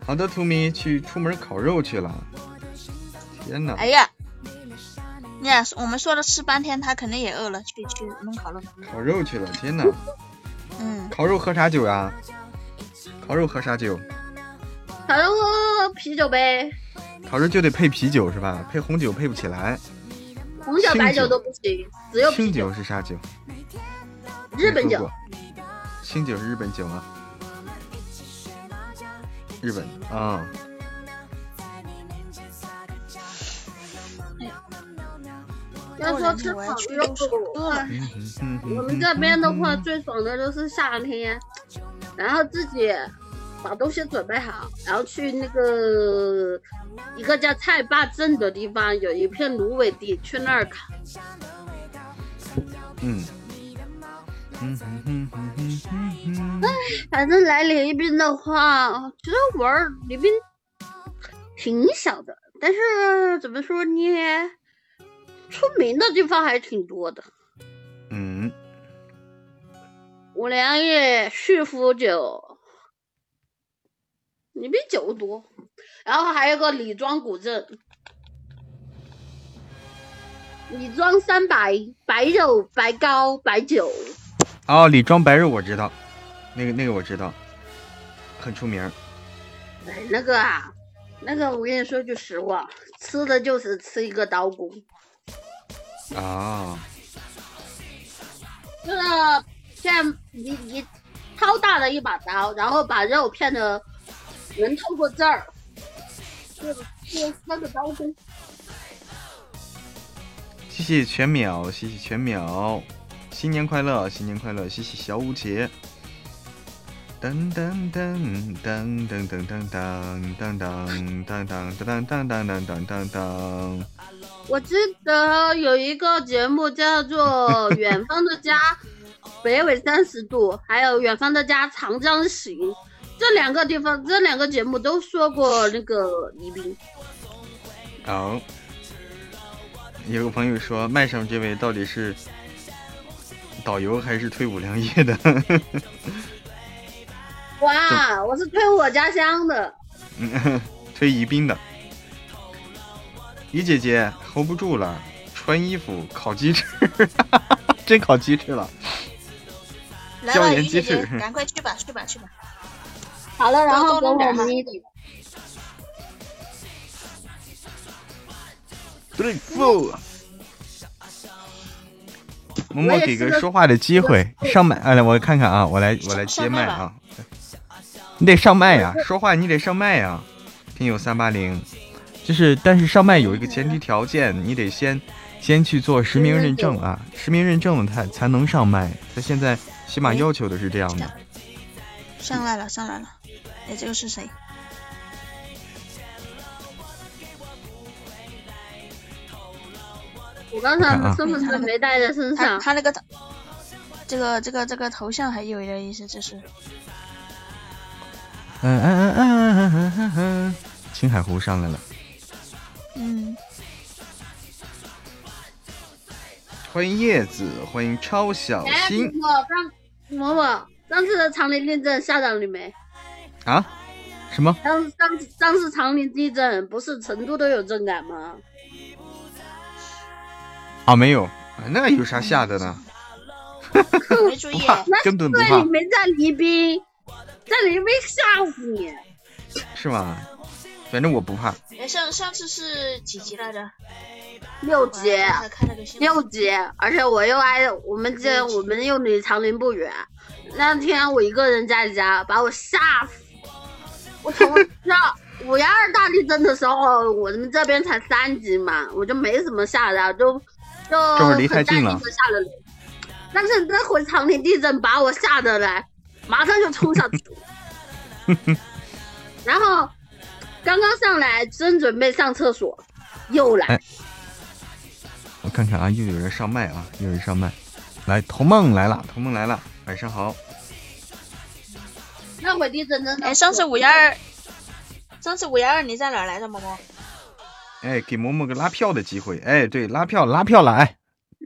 好的，图迷去出门烤肉去了。天哪！哎呀，你俩我们说了吃半天，他肯定也饿了，去去弄烤肉。烤肉去了，天哪！嗯。烤肉喝啥酒呀？烤肉喝啥酒？烤肉喝啤酒呗。烤肉就得配啤酒是吧？配红酒配不起来。红酒、白酒都不行，只有清酒是啥酒？日本酒。清酒是日本酒吗？日本啊。要说吃烤肉，我们这边的话最爽的就是夏天，然后自己把东西准备好，然后去那个一个叫菜坝镇的地方，有一片芦苇地，去那儿烤。嗯。哎，反正来李斌的话，其实玩李斌挺小的，但是怎么说呢？出名的地方还挺多的。嗯，五粮液、旭福酒，李斌酒多，然后还有个李庄古镇，李庄三白白肉、白糕、白酒。哦，李庄白肉我知道，那个那个我知道，很出名。哎，那个啊，那个我跟你说句实话，吃的就是吃一个刀工。啊。就是片你你超大的一把刀，然后把肉片的能透过这儿，就是就那个刀工。谢谢全秒，谢谢全秒。新年快乐，新年快乐！谢谢小五姐。噔噔噔噔噔噔噔噔噔噔噔噔噔噔噔噔噔噔。我记得有一个节目叫做《远方的家》，北纬三十度，还有《远方的家》长江行，这两个地方，这两个节目都说过那个宜宾。哦，有个朋友说，麦上这位到底是？导游还是推五粮液的？哇，我是推我家乡的，嗯 推宜宾的。于姐姐 hold 不住了，穿衣服烤鸡翅，真烤鸡翅了。椒盐鸡翅，赶快去吧，去吧，去吧。好了，然后给我们一点。对付。默默给个说话的机会，上麦，哎，我看看啊，我来，我来接麦啊，你得上麦呀，说话你得上麦呀，听友三八零，就是，但是上麦有一个前提条件，你得先先去做实名认证啊，实名认证了才才能上麦，他现在起码要求的是这样的。上来了，上来了，哎，这个是谁？我刚才身份证没带在身上。他那个，这个这个这个头像还有一点意思，就是。嗯嗯嗯嗯嗯嗯嗯，青海湖上来了。嗯。欢迎叶子，欢迎超小心。上某某，上次的长林地震吓到你没？啊？什么？上上上次长林地震不是成都都有震感吗？啊，没有，那有啥吓的呢？没注意，根本不怕。你没在宜宾，在宜宾吓死你。是吗？反正我不怕。上上次是几级来着？六级。六级，而且我又挨我们这，我们又离长林不远。那天我一个人在家，把我吓死。我从那 五幺二大地震的时候，我们这边才三级嘛，我就没怎么吓的，就。就离太近了，但是那回长林地震把我吓得来，马上就冲上去。然后刚刚上来正准备上厕所，又来。我看看啊，又有人上麦啊，又有人上麦。来，童梦来了，童梦来了，晚上好。那回地震真的。哎，上次五幺二，上次五幺二你在哪来的，萌萌？哎，给嬷嬷个拉票的机会！哎，对，拉票，拉票了！哎，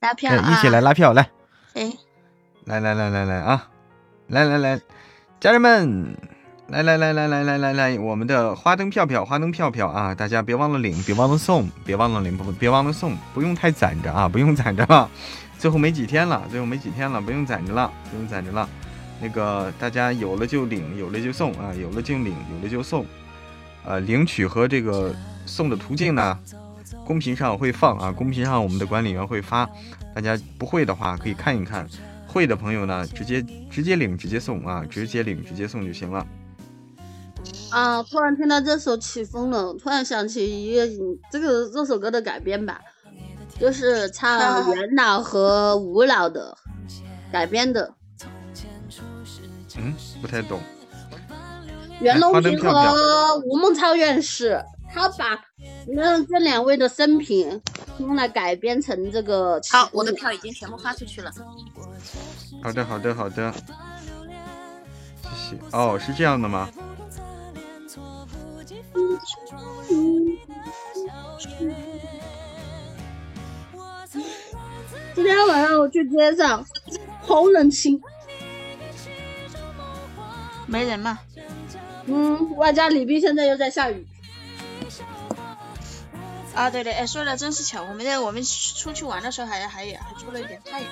拉票啊！一起来拉票来。哎，来来来来来啊！来来来，家人们，来来来来来来来来，我们的花灯票票，花灯票票啊！大家别忘了领，别忘了送，别忘了领，不别忘了送，不用太攒着啊，不用攒着了，最后没几天了，最后没几天了，不用攒着了，不用攒着了。那个大家有了就领，有了就送啊，有了就领，有了就送。呃，领取和这个送的途径呢，公屏上会放啊，公屏上我们的管理员会发。大家不会的话可以看一看，会的朋友呢，直接直接领直接送啊，直接领直接送就行了。啊，突然听到这首起风了，突然想起一个这个这首歌的改编吧，就是唱元老和吴老的改编的。嗯，不太懂。袁隆平和吴孟超院士，他把那这两位的生平用来改编成这个。好，我的票已经全部发出去了。好的，好的，好的。谢谢。哦，是这样的吗？今天晚上我去街上，好冷清。没人嘛？嗯，外加李斌现在又在下雨。啊，对对，哎，说的真是巧，我们在我们出去玩的时候还还还出了一点太阳，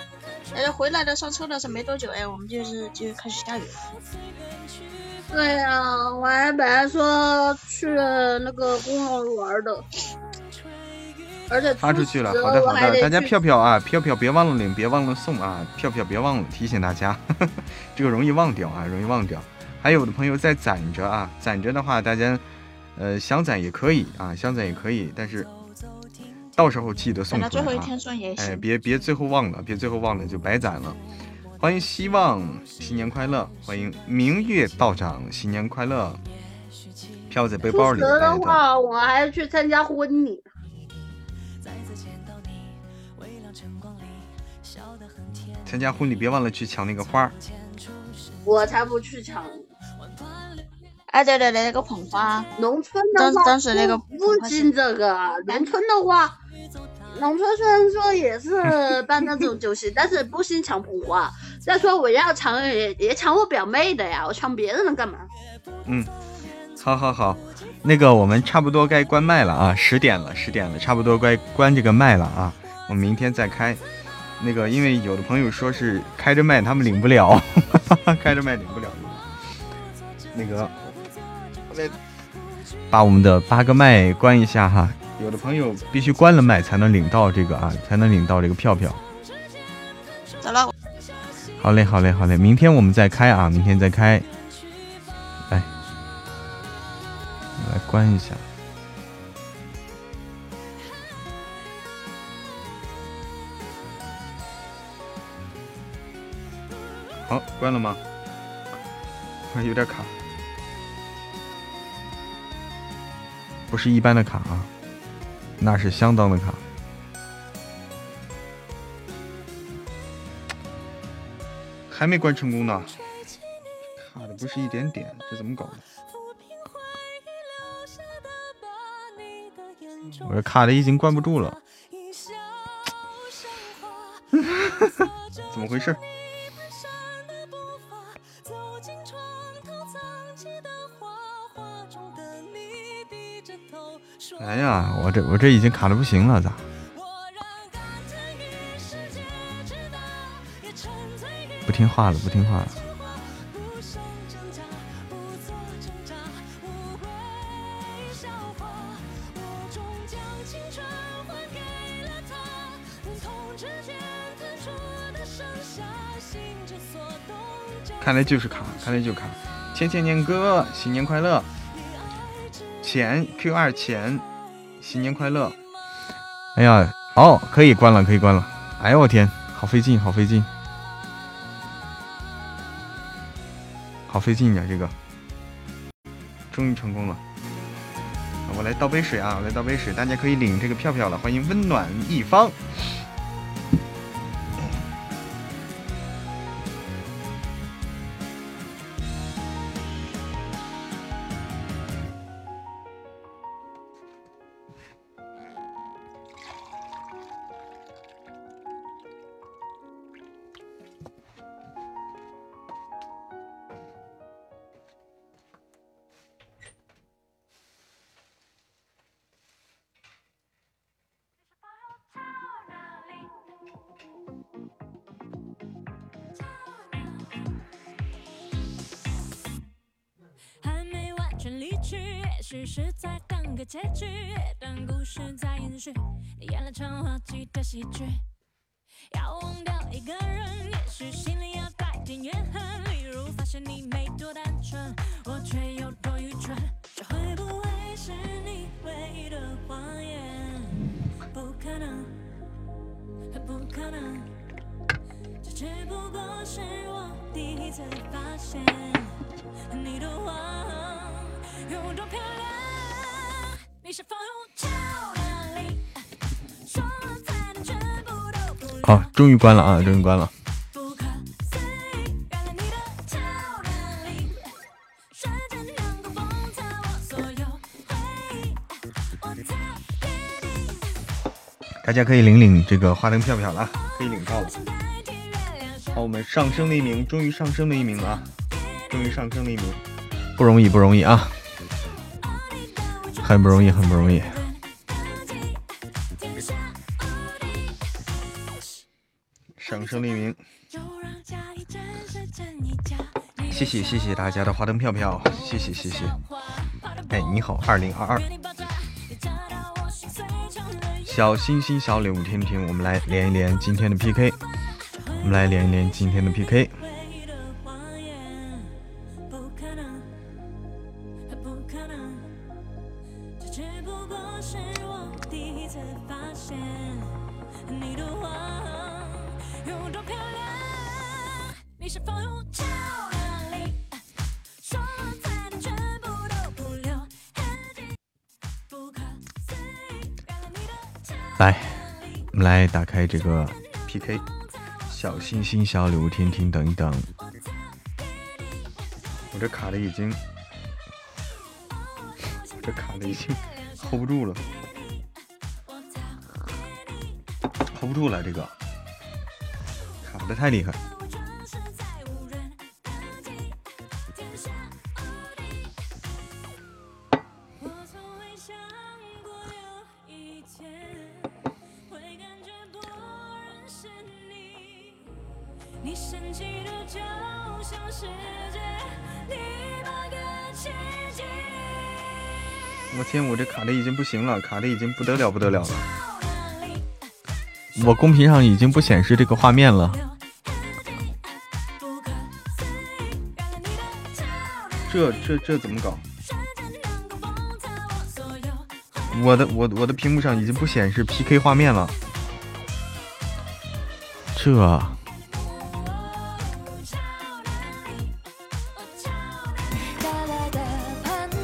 哎，回来的上车的时候没多久，哎，我们就是就开始下雨了。对呀，我还本来说去那个公园玩的，而且发出去了。好的好的，大家票票啊，票票别忘了领，别忘了送啊，票票别忘了，提醒大家，这个容易忘掉啊，容易忘掉。还有的朋友在攒着啊，攒着的话，大家，呃，想攒也可以啊，想攒也可以，但是到时候记得送出来啊！哎，别别最后忘了，别最后忘了就白攒了。欢迎希望，新年快乐！欢迎明月道长，新年快乐！票在背包里。否则的话，我还要去参加婚礼。参加婚礼别忘了去抢那个花。我才不去抢。哎，对对对，那个捧花，农村的话，当时那个不行这个。农村的话，农村虽然说也是 办那种酒席，但是不兴抢捧花。再说我要抢也也抢我表妹的呀，我抢别人的干嘛？嗯，好好好，那个我们差不多该关麦了啊，十点了，十点了，差不多该关这个麦了啊，我们明天再开。那个因为有的朋友说是开着麦他们领不了，开着麦领不了。那个。把我们的八个麦关一下哈，有的朋友必须关了麦才能领到这个啊，才能领到这个票票。走了。好嘞，好嘞，好嘞，明天我们再开啊，明天再开。来，来关一下。好，关了吗？有点卡。不是一般的卡啊，那是相当的卡，还没关成功呢，卡的不是一点点，这怎么搞的？我这卡的已经关不住了，怎么回事？哎呀，我这我这已经卡的不行了，咋？不听话了，不听话了。看来就是卡，看来就卡。千千年哥，新年快乐！钱 Q 二钱。新年快乐！哎呀，哦，可以关了，可以关了。哎呦我天，好费劲，好费劲，好费劲呀！这个终于成功了。我来倒杯水啊，我来倒杯水，大家可以领这个票票了。欢迎温暖一方。的喜剧。要忘掉一个人，也许心里要带点怨恨，例如发现你没多单纯，我却有多愚蠢。这会不会是你唯一的谎言？不可能，不可能，这只不过是我第一次发现你的谎有多漂亮。你是否好，终于关了啊！终于关了。大家可以领领这个花灯票票了，可以领到了。好，我们上升了一名，终于上升了一名了，终于上升了一名，不容易，不容易啊，很不容易，很不容易。上升了一名，谢谢谢谢大家的花灯票票，谢谢谢谢。哎，你好，二零二二。小星星，小礼物，听听，我们来连一连今天的 PK，我们来连一连今天的 PK。来打开这个 PK，小星星、小礼物、听听，等一等，我这卡的已经，这卡的已经 hold 不住了，hold 不住了，这个。卡的太厉害。已经不行了，卡的已经不得了不得了了。我公屏上已经不显示这个画面了。这这这怎么搞？我的我我的屏幕上已经不显示 PK 画面了。这。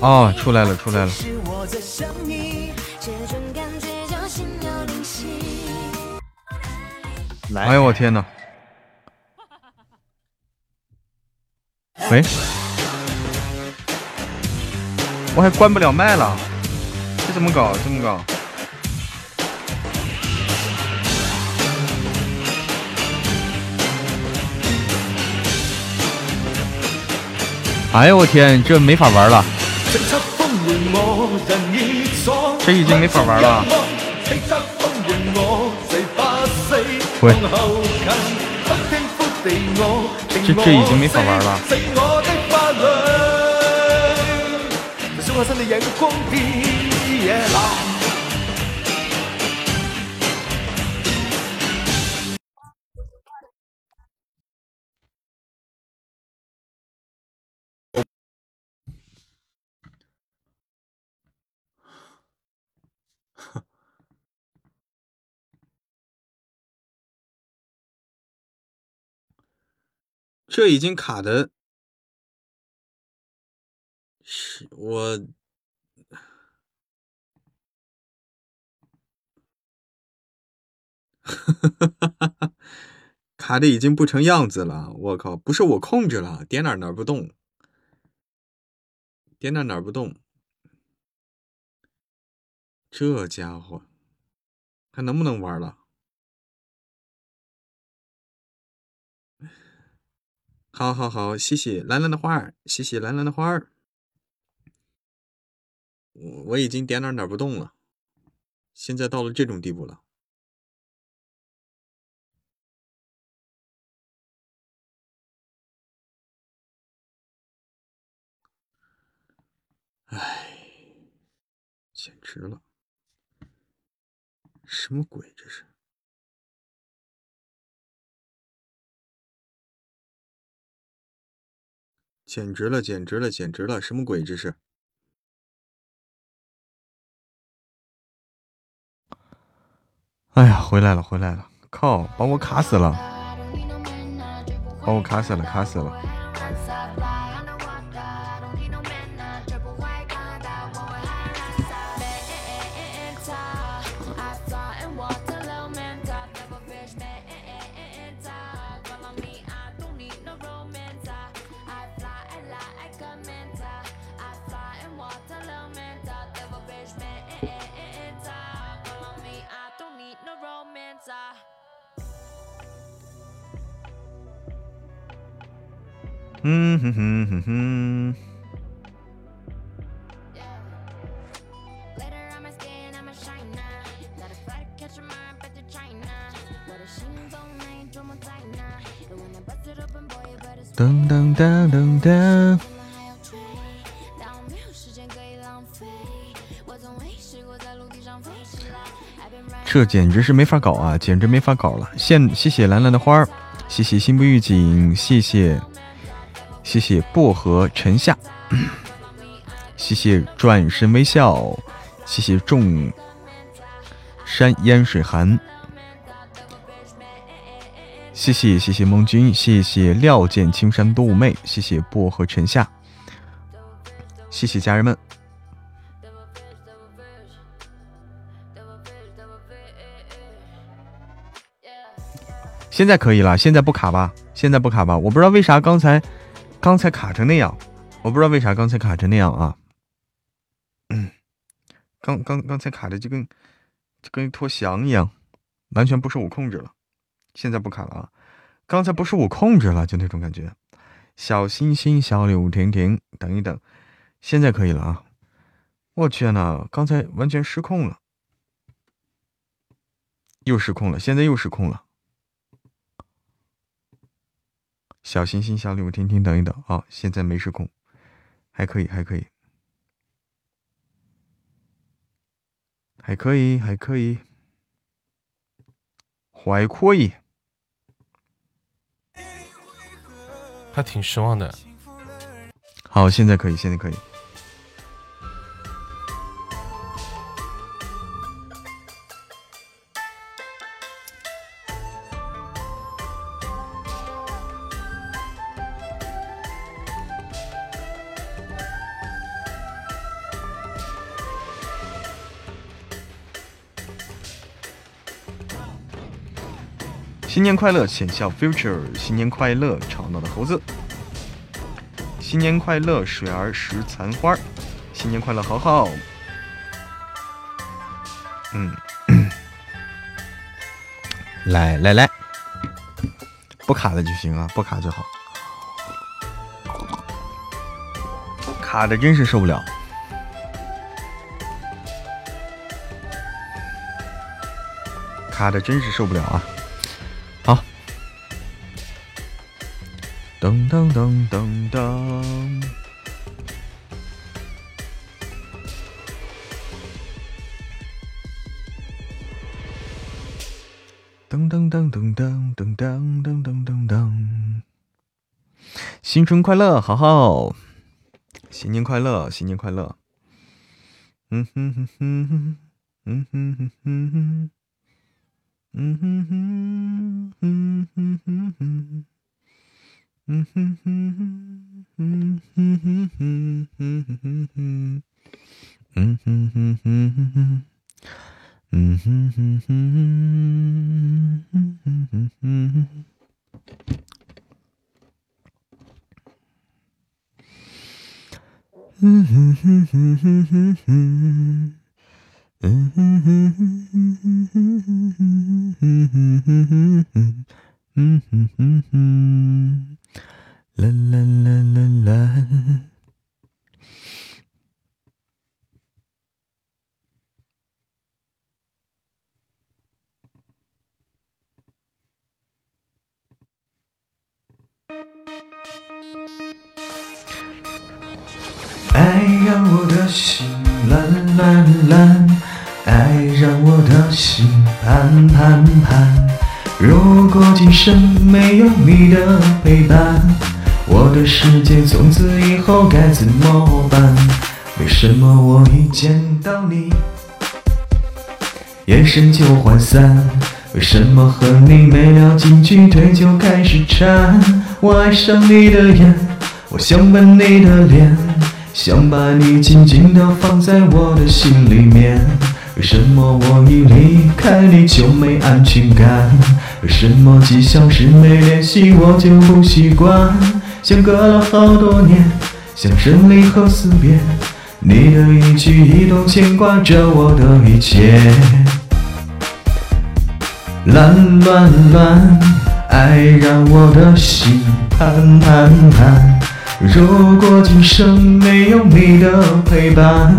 哦，出来了出来了。哎呦我天哪！喂，我还关不了麦了，这怎么搞？这么搞？哎呦我天，这没法玩了。这已经没法玩了。喂，这这已经没法玩了。这已经卡的，是我 卡的已经不成样子了。我靠，不是我控制了，点哪哪不动，点哪哪不动。这家伙还能不能玩了？好好好，谢谢蓝蓝的花儿，谢谢蓝蓝的花儿。我我已经点哪哪不动了，现在到了这种地步了。哎简直了！什么鬼这是？简直了，简直了，简直了！什么鬼这是？哎呀，回来了，回来了！靠，把我卡死了！把我卡死了，卡死了！嗯哼哼哼哼。噔噔噔噔噔。这简直是没法搞啊！简直没法搞了。谢谢谢兰兰的花儿，谢谢心不预警，谢谢。谢谢薄荷沉下，谢谢转身微笑，谢谢众山烟水寒，谢谢谢谢梦君，谢谢料见青山多妩媚，谢谢薄荷沉下，谢谢家人们。现在可以了，现在不卡吧？现在不卡吧？我不知道为啥刚才。刚才卡成那样，我不知道为啥刚才卡成那样啊。嗯，刚刚刚才卡的就跟就跟一坨翔一样，完全不受我控制了。现在不卡了啊，刚才不是我控制了，就那种感觉。小星星，小礼物，停停，等一等，现在可以了啊。我去呐，刚才完全失控了，又失控了，现在又失控了。小心心，小礼物，听听，等一等啊！现在没时空，还可以，还可以，还可以，还可以，还可以，还挺失望的。好，现在可以，现在可以。年快乐，浅笑 future。新年快乐，吵闹的猴子。新年快乐，水儿拾残花。新年快乐，豪豪。嗯，来来来，不卡的就行啊，不卡就好。卡的真是受不了，卡的真是受不了啊。噔噔噔噔噔，噔噔噔噔噔噔噔噔噔噔噔，新春快乐，好好，新年快乐，新年快乐，嗯哼哼哼哼，嗯哼哼哼哼，嗯哼哼哼哼哼哼。Mm-hmm. 啦啦啦啦啦！爱让我的心。乱乱乱，爱让我的心盼盼盼。如果今生没有你的陪伴，我的世界从此以后该怎么办？为什么我一见到你，眼神就涣散？为什么和你没聊几句，腿就开始颤？我爱上你的眼，我想吻你的脸，想把你紧紧地放在我的心里面。为什么我一离开你就没安全感？为什么几小时没联系我就不习惯？相隔了好多年，像生离和死别，你的一举一动牵挂着我的一切。乱乱乱，爱让我的心盼盼盼。如果今生没有你的陪伴，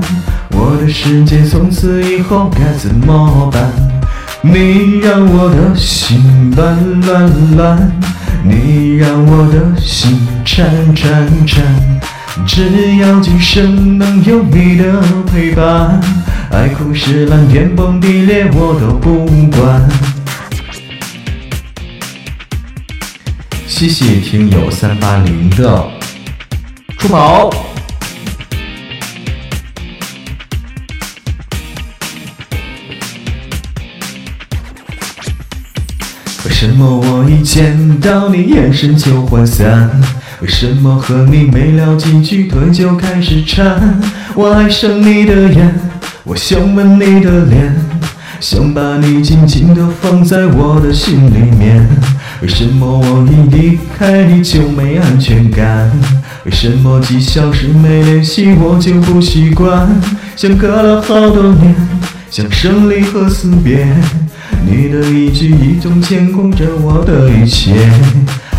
我的世界从此以后该怎么办？你让我的心乱乱乱，你让我的心颤颤颤。只要今生能有你的陪伴，爱哭是烂天崩地裂我都不管。谢谢听友三八零的出跑。为什么我一见到你眼神就涣散？为什么和你没聊几句腿就开始颤？我爱上你的眼，我想吻你的脸，想把你紧紧地放在我的心里面。为什么我一离开你就没安全感？为什么几小时没联系我就不习惯？相隔了好多年，像生离和死别，你的一举一动牵挂着我的一切。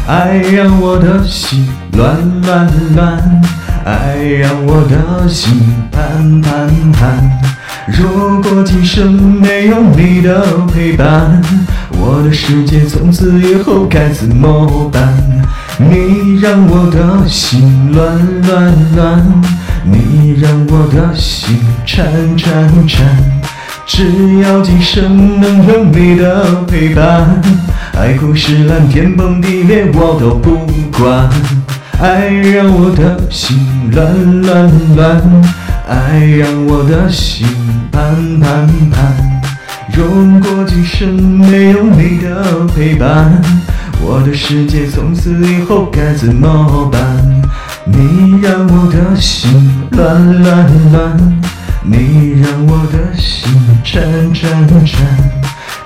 爱让我的心乱乱乱，爱让我的心盼盼盼。如果今生没有你的陪伴，我的世界从此以后该怎么办？你让我的心乱乱乱，你让我的心颤颤颤。只要今生能有你的陪伴，爱哭是烂天崩地裂我都不管。爱让我的心乱乱乱。爱让我的心盼盼盼，如果今生没有你的陪伴，我的世界从此以后该怎么办？你让我的心乱乱乱，你让我的心颤颤颤，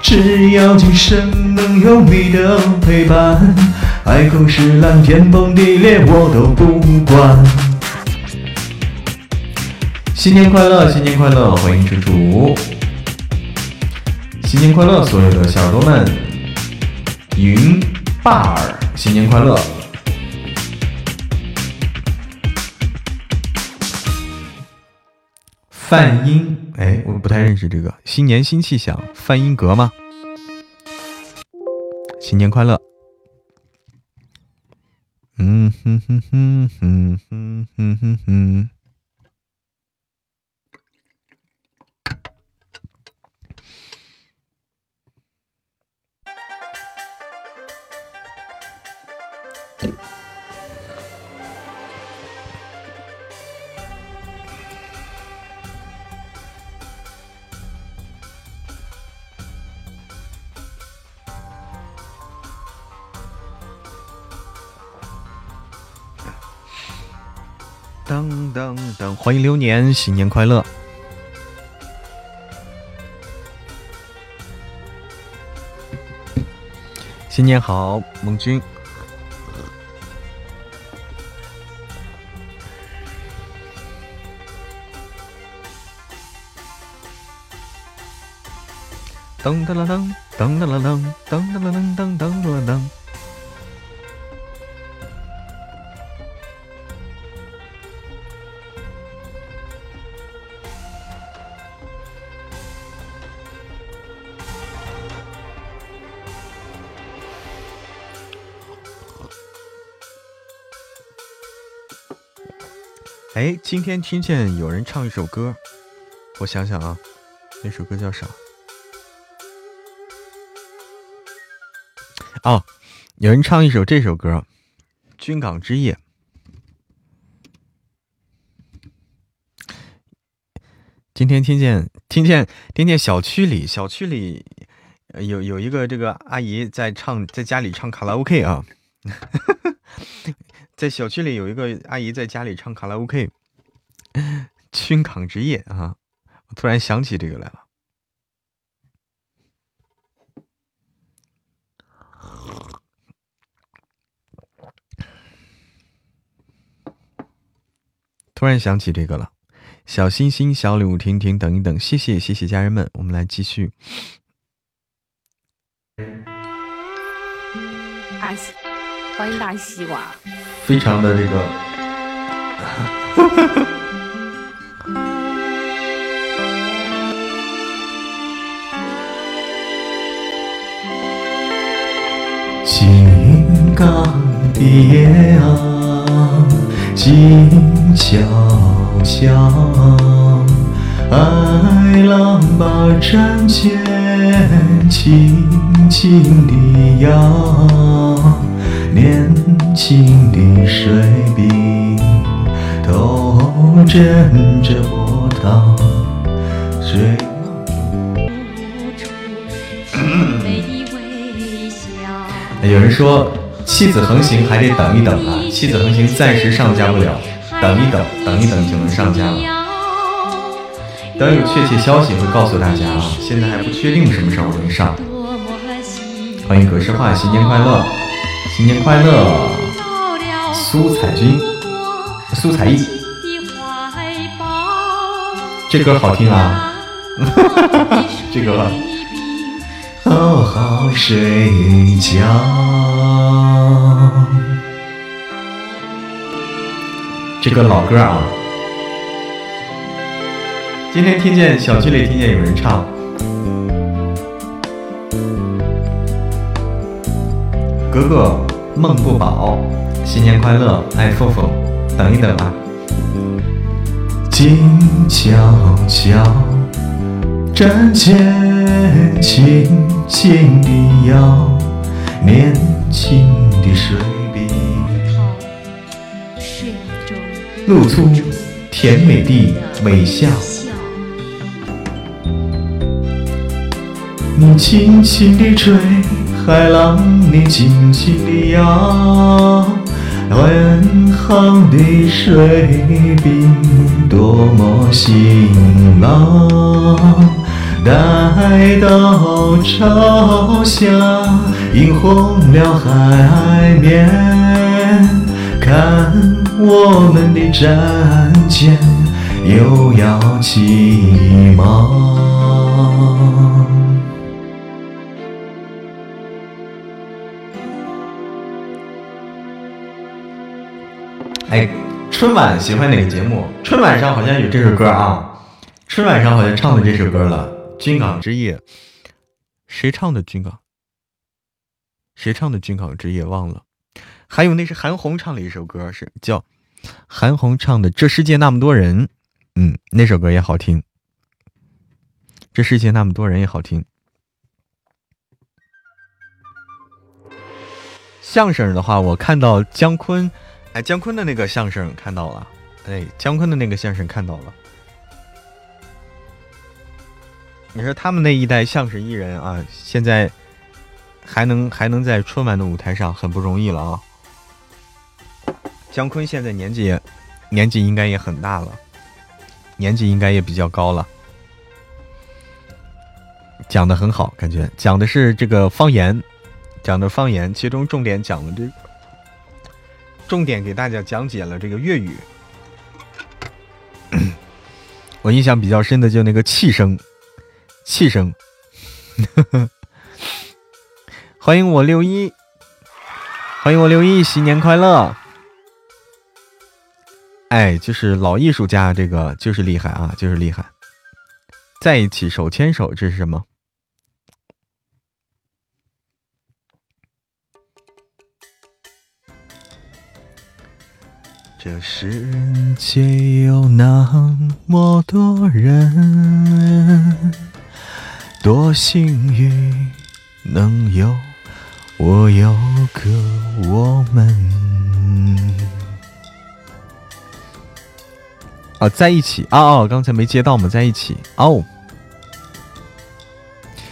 只要今生能有你的陪伴，海枯石烂天崩地裂我都不管。新年快乐，新年快乐，欢迎城主！新年快乐，所有的小耳朵们！云霸儿，新年快乐！梵音，哎，我不太认识这个。新年新气象，梵音阁吗？新年快乐！嗯哼哼哼哼哼哼哼哼当当当！欢迎流年，新年快乐！新年好，梦君。噔噔噔噔噔噔噔噔噔噔噔噔噔哎，今天听见有人唱一首歌，我想想啊，那首歌叫啥？哦，有人唱一首这首歌，《军港之夜》。今天听见听见听见小区里小区里有有一个这个阿姨在唱，在家里唱卡拉 OK 啊，在小区里有一个阿姨在家里唱卡拉 OK，《军港之夜》啊，我突然想起这个来了。突然想起这个了，小星星、小礼物、婷婷，等一等，谢谢谢谢家人们，我们来继续。大西，欢迎大西瓜，非常的这个，金港的夜啊，静。悄悄，爱郎把战舰轻轻地摇，年轻的水兵头枕着波涛，追。有人说妻子横行还得等一等啊，妻子横行暂时上架不了。等一等，等一等就能上架了。等有确切消息会告诉大家啊，现在还不确定什么时候能上。欢迎格式化，新年快乐，新年快乐，苏彩君，苏彩艺，这歌好听啊，这歌好好睡觉。这个老歌啊，今天听见小区里听见有人唱，格格梦不保，新年快乐，爱凤凤，等一等吧，静悄悄，站前轻轻地摇，年轻的水。露出甜美的微笑，你轻轻地吹，海浪你轻轻地摇，远航的水兵多么辛劳，待到朝霞映红了海面。看我们的战舰又要起锚。哎，春晚喜欢哪个节目？春晚上好像有这首歌啊，春晚上好像唱的这首歌了，《军港之夜》。谁唱的《军港》？谁唱的《军港之夜》？忘了。还有那是韩红唱的一首歌，是叫韩红唱的《这世界那么多人》，嗯，那首歌也好听。这世界那么多人也好听。相声的话，我看到姜昆，哎，姜昆的那个相声看到了，哎，姜昆的那个相声看到了。你说他们那一代相声艺人啊，现在还能还能在春晚的舞台上，很不容易了啊。姜昆现在年纪，年纪应该也很大了，年纪应该也比较高了。讲的很好，感觉讲的是这个方言，讲的方言，其中重点讲了这个，重点给大家讲解了这个粤语。我印象比较深的就那个气声，气声。欢迎我六一，欢迎我六一，新年快乐。哎，就是老艺术家，这个就是厉害啊，就是厉害。在一起手牵手，这是什么？这世界有那么多人，多幸运能有我有个我们。啊，在一起啊啊！刚才没接到吗？在一起哦。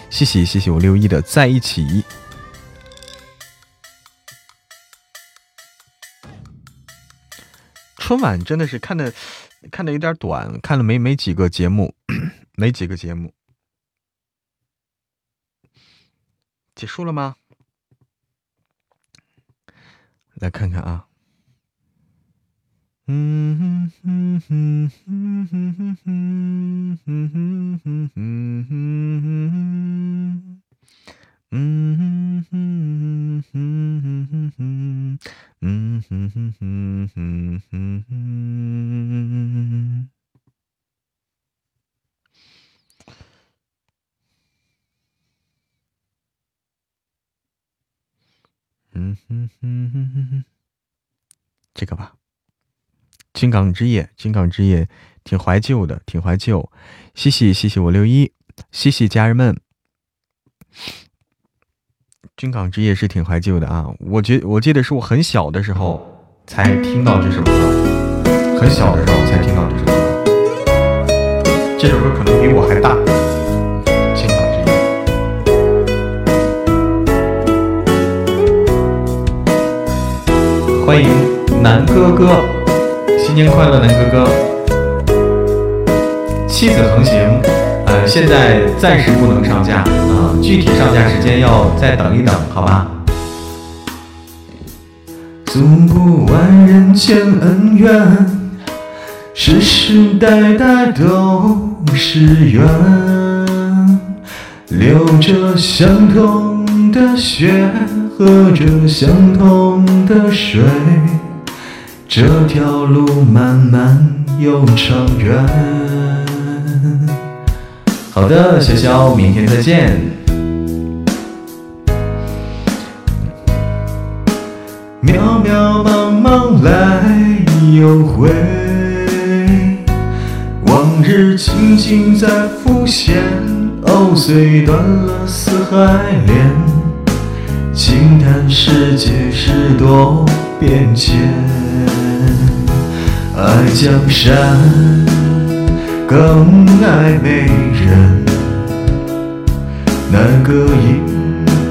谢谢谢谢我六一的在一起。春晚真的是看的看的有点短，看了没没几个节目，没几个节目，结束了吗？来看看啊。嗯哼哼哼哼哼哼哼哼哼哼哼哼。嗯哼哼哼哼哼哼，嗯哼哼哼哼哼哼。嗯哼哼哼哼哼，这个吧，《金港之夜》，《金港之夜》挺怀旧的，挺怀旧。谢谢谢谢我六一，谢谢家人们。军港之夜是挺怀旧的啊，我觉我记得是我很小的时候才听到这首歌，很小的时候才听到这首歌，这首歌可能比我还大。军港之夜，欢迎南哥哥，新年快乐，南哥哥，妻子横行。现在暂时不能上架啊，具体上架时间要再等一等，好吧？诉不完人间恩怨，世世代代都是缘，流着相同的血，喝着相同的水，这条路漫漫又长远。好的，潇潇，明天再见。渺渺茫茫来又回，往日情景在浮现，藕虽断了丝还连，轻叹世界事多变迁，爱江山。更爱美人人，那个英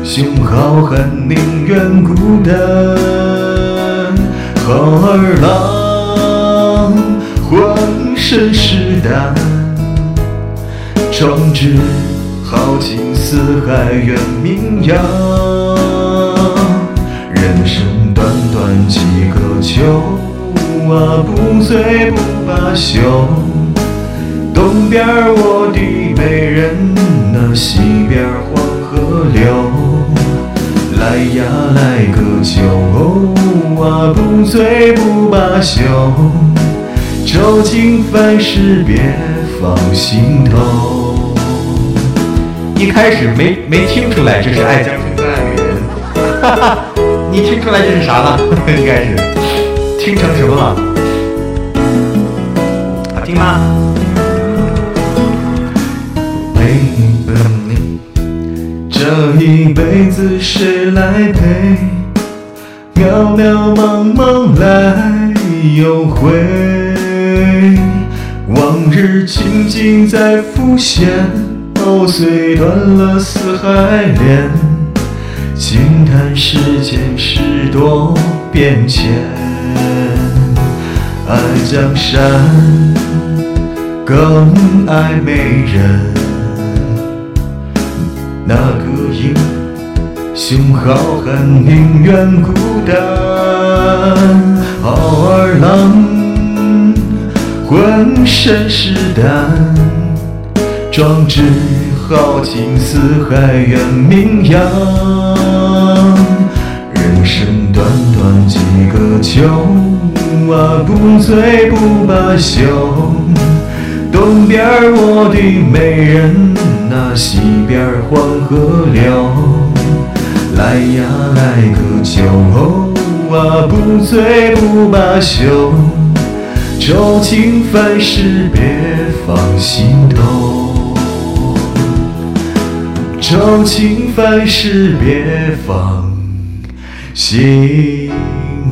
雄好汉宁愿孤单。好儿郎浑身是胆，壮志豪情四海远名扬。人生短短几个秋啊，不醉不罢休。东边我的美人，那西边黄河流。来呀来个酒啊，不醉不罢休。愁情烦事别放心头。一开始没没听出来这是爱江山更爱美人，哈哈，你听出来这是啥了？应该是听成什么了？好听吗？这一辈子谁来陪？渺渺茫茫来又回，往日情景在浮现，藕虽断了丝还连，轻叹世间事多变迁，爱江山更爱美人。那个英雄好汉宁愿孤单，好儿郎浑身是胆，壮志豪情四海远名扬。人生短短几个秋啊，不醉不罢休。东边我的美人。那西边黄河流，来呀来个酒啊，不醉不罢休。愁情烦事别放心头，愁情烦事别放心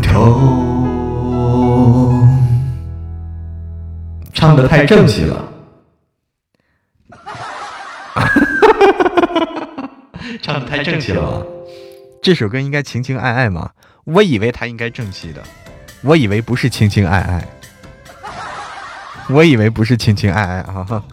头。唱的太正气了，唱的太正气了。这首歌应该情情爱爱嘛？我以为他应该正气的，我以为不是情情爱爱。我以为不是情情爱爱啊！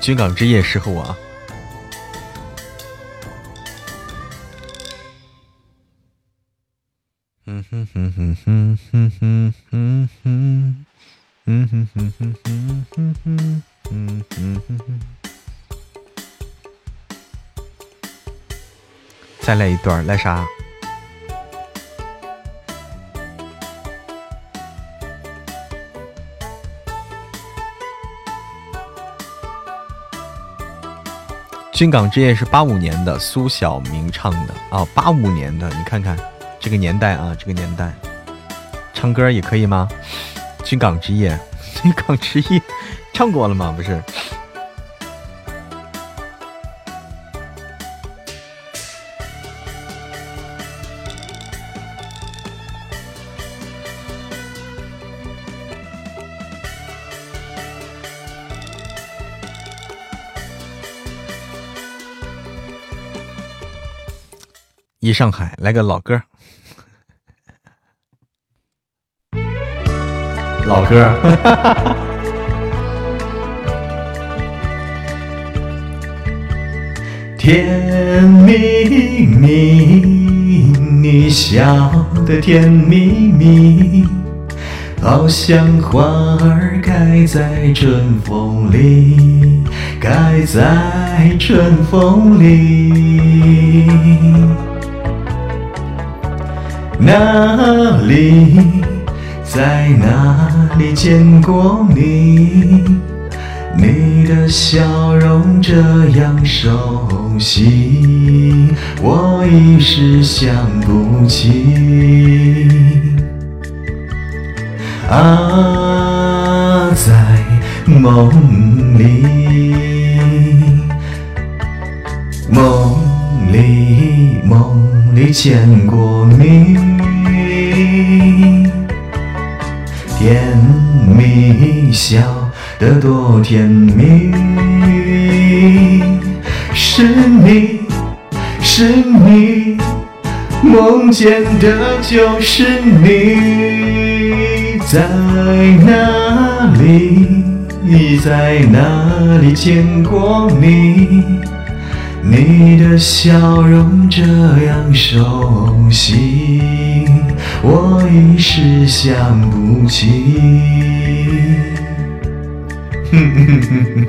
军港之夜适合我。嗯哼哼哼哼哼哼哼哼，嗯哼哼哼哼哼哼哼哼哼。再来一段，来啥？《军港之夜》是八五年的，苏小明唱的啊，八五年的，你看看这个年代啊，这个年代，唱歌也可以吗？《军港之夜》，《军港之夜》唱过了吗？不是。一上海来个老歌，老歌。甜蜜蜜，你笑得甜蜜蜜，好像花儿开在春风里，开在春风里。哪里，在哪里见过你？你的笑容这样熟悉，我一时想不起。啊，在梦里，梦。没见过你，甜蜜笑得多甜蜜，是你是你，梦见的就是你，在哪里，在哪里见过你？你的笑容这样熟悉，我一时想不起。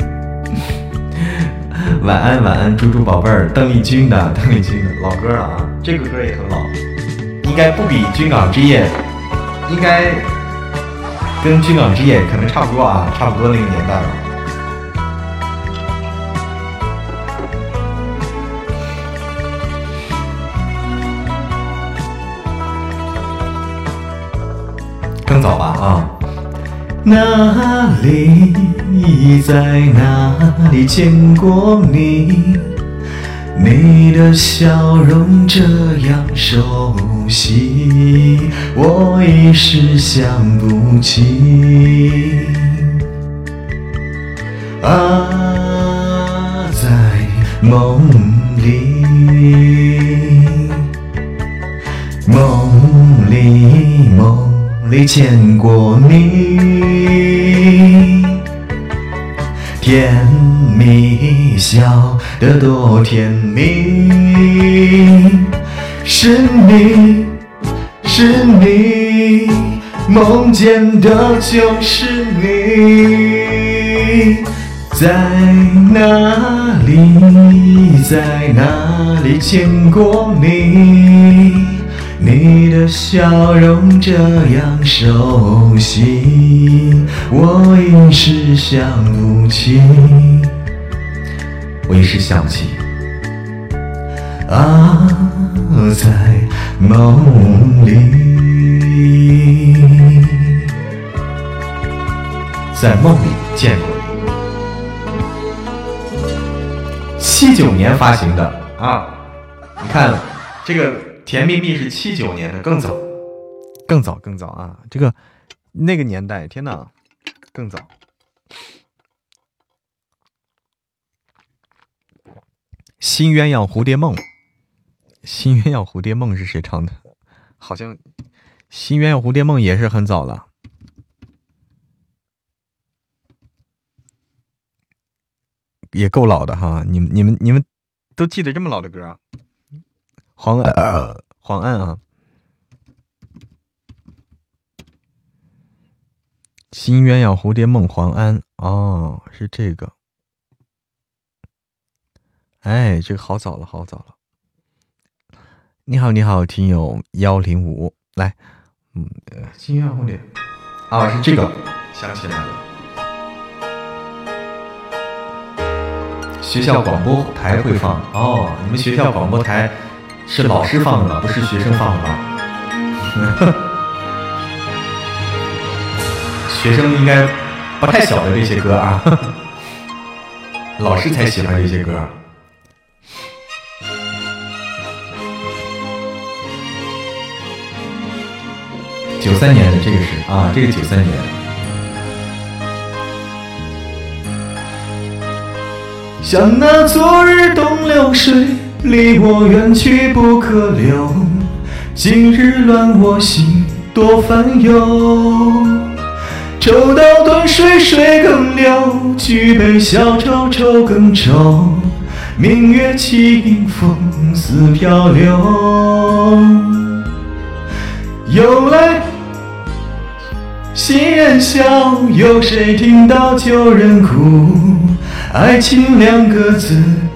晚安晚安，猪猪宝贝儿，邓丽君的邓丽君的老歌了啊，这个歌也很老，应该不比《军港之夜》，应该跟《军港之夜》可能差不多啊，差不多那个年代了。哪里，在哪里见过你？你的笑容这样熟悉，我一时想不起。啊，在梦里，梦里梦。里见过你，甜蜜笑得多甜蜜，是你是你，梦见的就是你，在哪里，在哪里见过你？你的笑容这样熟悉，我一时想不起，我一时想不起。啊，在梦里，在梦里见过你。七九年发行的啊，你看这个。甜蜜蜜是七九年的，更早，更早，更早啊！这个那个年代，天哪，更早。新鸳鸯蝴蝶梦，新鸳鸯蝴蝶梦是谁唱的？好像新鸳鸯蝴蝶梦也是很早了，也够老的哈！你们、你们、你们都记得这么老的歌？黄呃，黄安啊！新鸳鸯蝴蝶梦，黄安哦，是这个。哎，这个好早了，好早了。你好，你好，听友幺零五，来，嗯，新鸳鸯蝴蝶，啊，是这个，想起来了。学校广播台会放哦，你们学校广播台。是老师放的吗，不是学生放的吧？学生应该不太晓得这些歌啊，老师才喜欢这些歌。九三年的这个是啊，这个九三年。像那昨日东流水。离我远去不可留，今日乱我心多烦忧。抽刀断水水更流，举杯消愁愁更愁。明月清风似飘流。有来新人笑，有谁听到旧人哭？爱情两个字。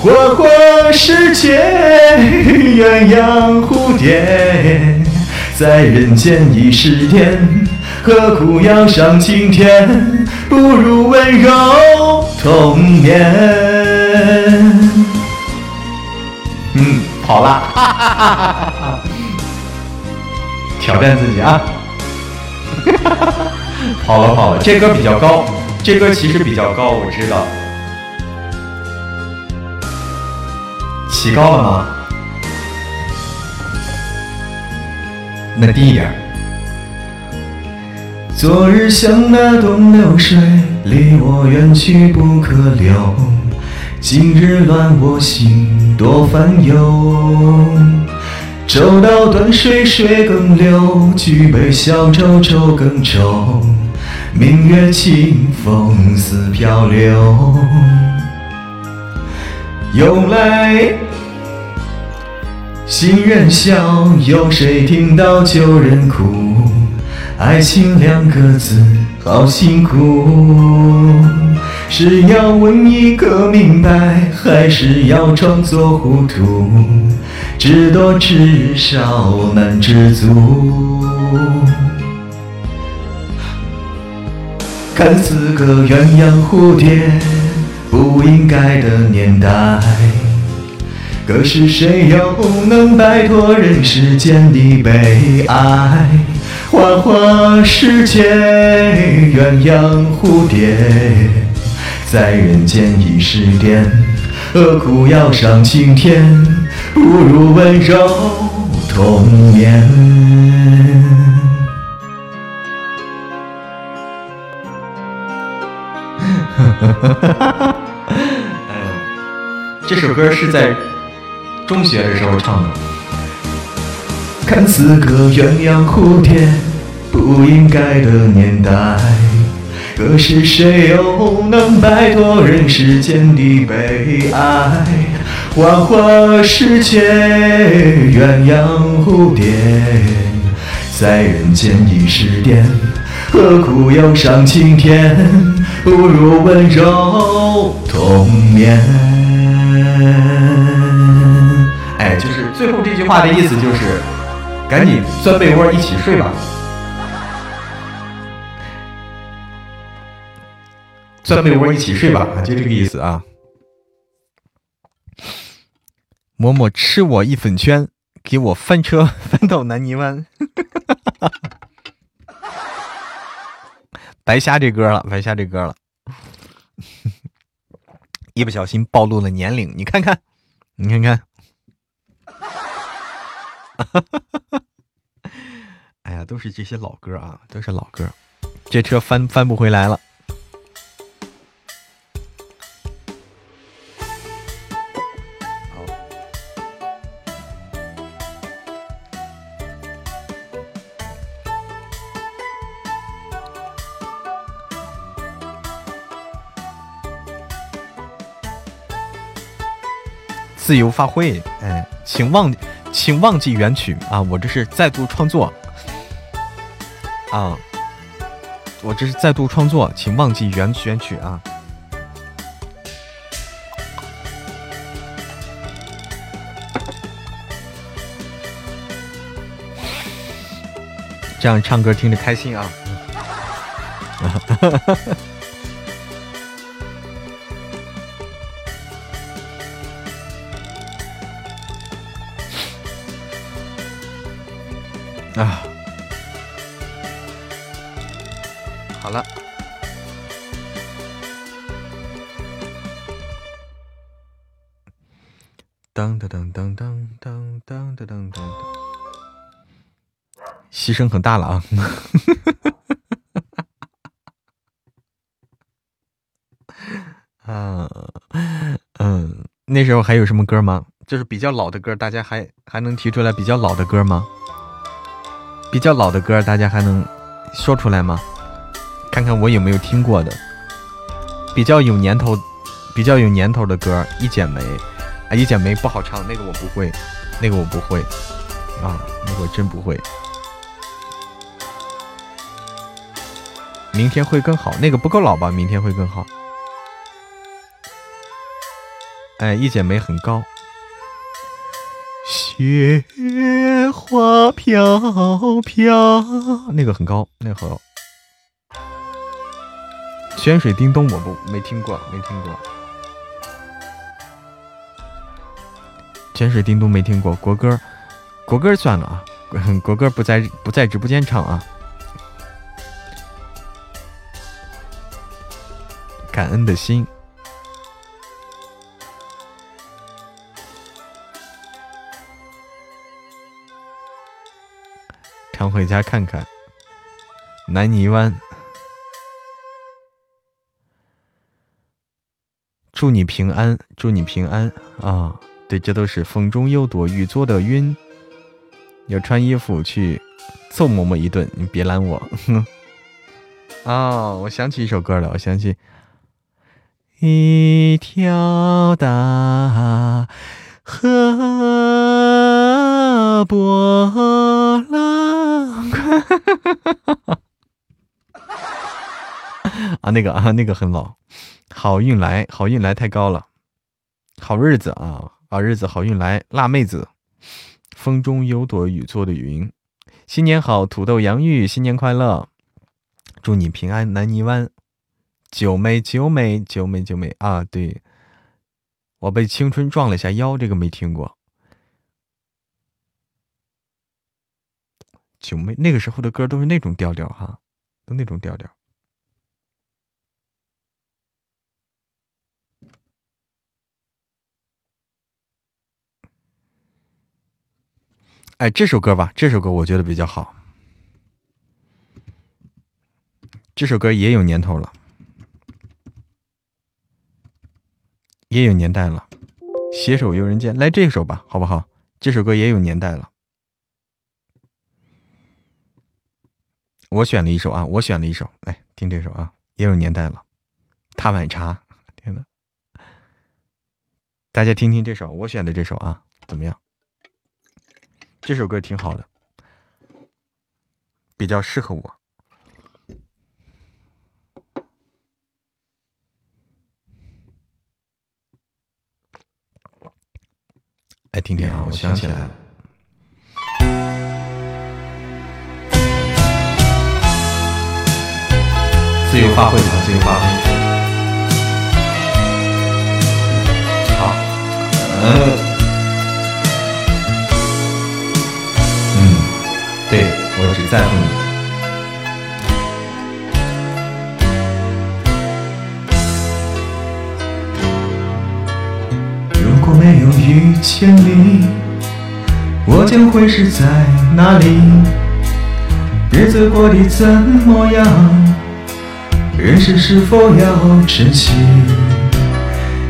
花花世界，鸳鸯蝴蝶，在人间已是天，何苦要上青天？不如温柔童年。嗯，跑了，哈哈哈哈哈！挑战自己啊！哈哈哈哈跑了跑了，这歌比较高，这歌其实比较高，我知道。起高了吗？那低一点。昨日像那东流水，离我远去不可留。今日乱我心多烦忧。抽刀断水水更流，举杯消愁愁更愁。明月清风似飘流。有来。新人笑，有谁听到旧人哭？爱情两个字，好辛苦。是要问一个明白，还是要装作糊涂？知多知少难知足。看似个鸳鸯蝴蝶，不应该的年代。可是谁又不能摆脱人世间的悲哀？花花世界，鸳鸯蝴蝶，在人间已是癫，何苦要上青天？不如温柔童年。嗯，这首歌是在中学的时候唱的。看似个鸳鸯蝴蝶不应该的年代，可是谁又能摆脱人世间的悲哀？花花世界，鸳鸯蝴蝶，在人间已是癫，何苦要上青天？不如温柔同眠。话的意思就是。赶紧钻被窝一起睡吧，钻被窝一起睡吧，就这个意思啊。嬷嬷吃我一粉圈，给我翻车 翻到南泥湾，白瞎这歌了，白瞎这歌了，一不小心暴露了年龄，你看看，你看看。哈 哎呀，都是这些老歌啊，都是老歌，这车翻翻不回来了。自由发挥，哎，请忘记。请忘记原曲啊！我这是再度创作啊！我这是再度创作，请忘记原原曲啊！这样唱歌听着开心啊！哈哈哈哈哈啊，好了，当当当当当当当当当当，牺牲很大了啊！啊，嗯，那时候还有什么歌吗？就是比较老的歌，大家还还能提出来比较老的歌吗？比较老的歌，大家还能说出来吗？看看我有没有听过的比较有年头、比较有年头的歌，《一剪梅》啊，《一剪梅》不好唱，那个我不会，那个我不会啊，那个我真不会。明天会更好，那个不够老吧？明天会更好。哎，《一剪梅》很高。雪花飘飘，那个很高，那个很。泉水叮咚，我不没听过，没听过。泉水叮咚没听过，国歌，国歌算了啊，国歌不在不在直播间唱啊。感恩的心。常回家看看，南泥湾。祝你平安，祝你平安啊！对，这都是风中有朵雨做的云。要穿衣服去揍嬷嬷一顿，你别拦我。哦，我想起一首歌了，我想起一条大河波。啊，那个啊，那个很老。好运来，好运来太高了。好日子啊，好日子，好运来。辣妹子，风中有朵雨做的云。新年好，土豆洋芋，新年快乐，祝你平安。南泥湾，九妹，九妹，九妹，九妹啊，对，我被青春撞了下腰，这个没听过。九妹那个时候的歌都是那种调调哈，都那种调调。哎，这首歌吧，这首歌我觉得比较好。这首歌也有年头了。也有年代了。携手游人间，来这首吧，好不好？这首歌也有年代了。我选了一首啊，我选了一首，来听这首啊，也有年代了。踏碗茶，天呐，大家听听这首，我选的这首啊，怎么样？这首歌挺好的，比较适合我。来听听啊，我想起来了。自由发挥，自由发挥。好，嗯，嗯，对我只在乎你。如果没有遇见你，我将会是在哪里？日子过得怎么样？人生是否要珍惜？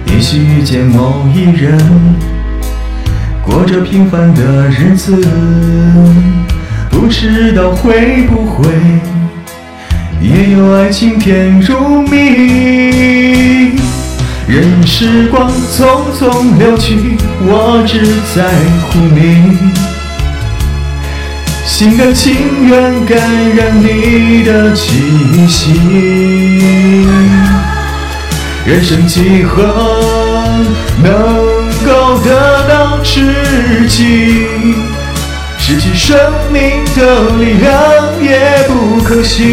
也许遇见某一人，过着平凡的日子，不知道会不会也有爱情甜如蜜。任时光匆匆流去，我只在乎你。心甘情愿感染你的气息，人生几何能够得到知己？失去生命的力量也不可惜，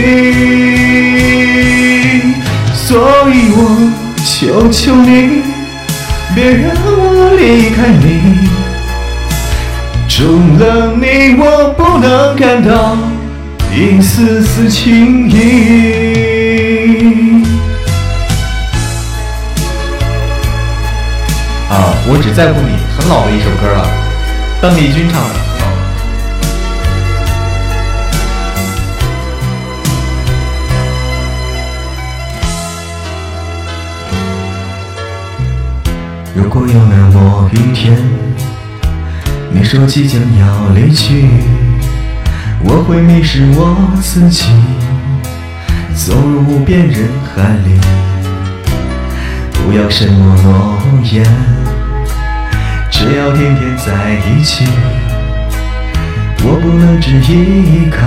所以我求求你，别让我离开你。除了你，我不能感到一丝丝情意。啊，我只在乎你，很老的一首歌了，邓丽君唱的。如果有那么一天。你说即将要离去，我会迷失我自己，走入无边人海里。不要什么诺言，只要天天在一起。我不能只依靠，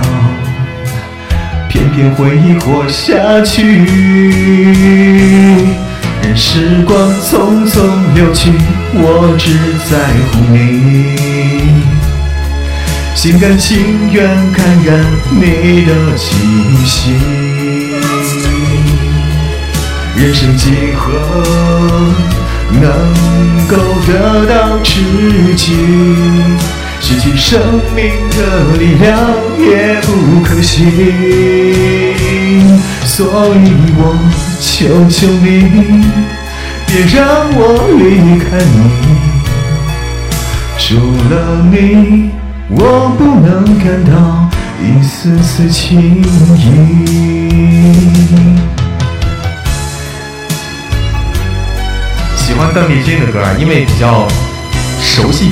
偏偏回忆活下去。任时光匆匆流去，我只在乎你，心甘情愿感染你的气息。人生几何能够得到知己？失去生命的力量也不可惜，所以我。求求你，别让我离开你。除了你，我不能感到一丝丝情意。喜欢邓丽君的歌，因为比较熟悉。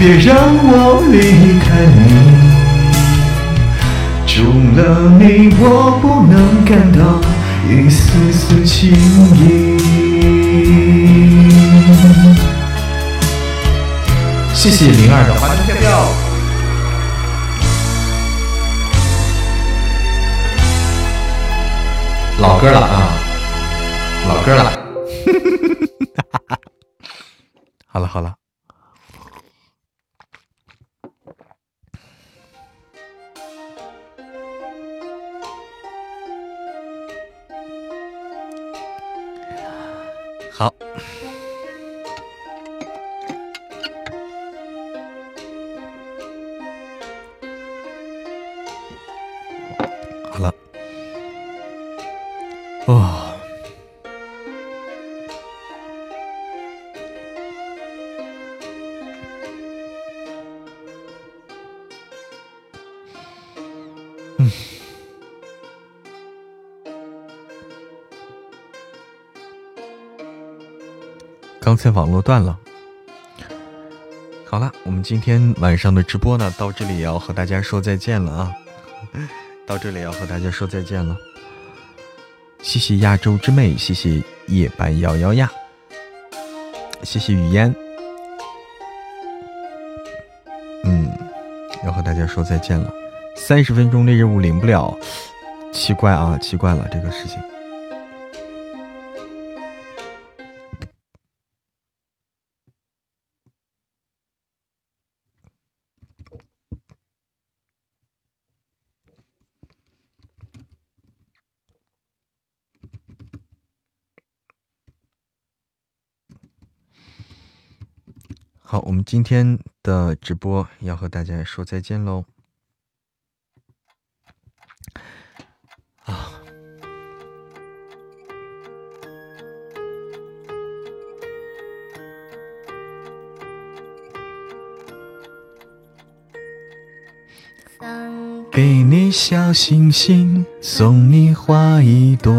别让我离开你。除了你，我不能感到一丝丝情意。谢谢灵儿的花圈票票，老歌了啊，老歌了。好 了好了。好。好了。啊刚才网络断了。好了，我们今天晚上的直播呢，到这里也要和大家说再见了啊！到这里要和大家说再见了。谢谢亚洲之妹，谢谢夜半摇摇呀，谢谢雨烟。嗯，要和大家说再见了。三十分钟的任务领不了，奇怪啊，奇怪了这个事情。今天的直播要和大家说再见喽。啊，给你小星星，送你花一朵。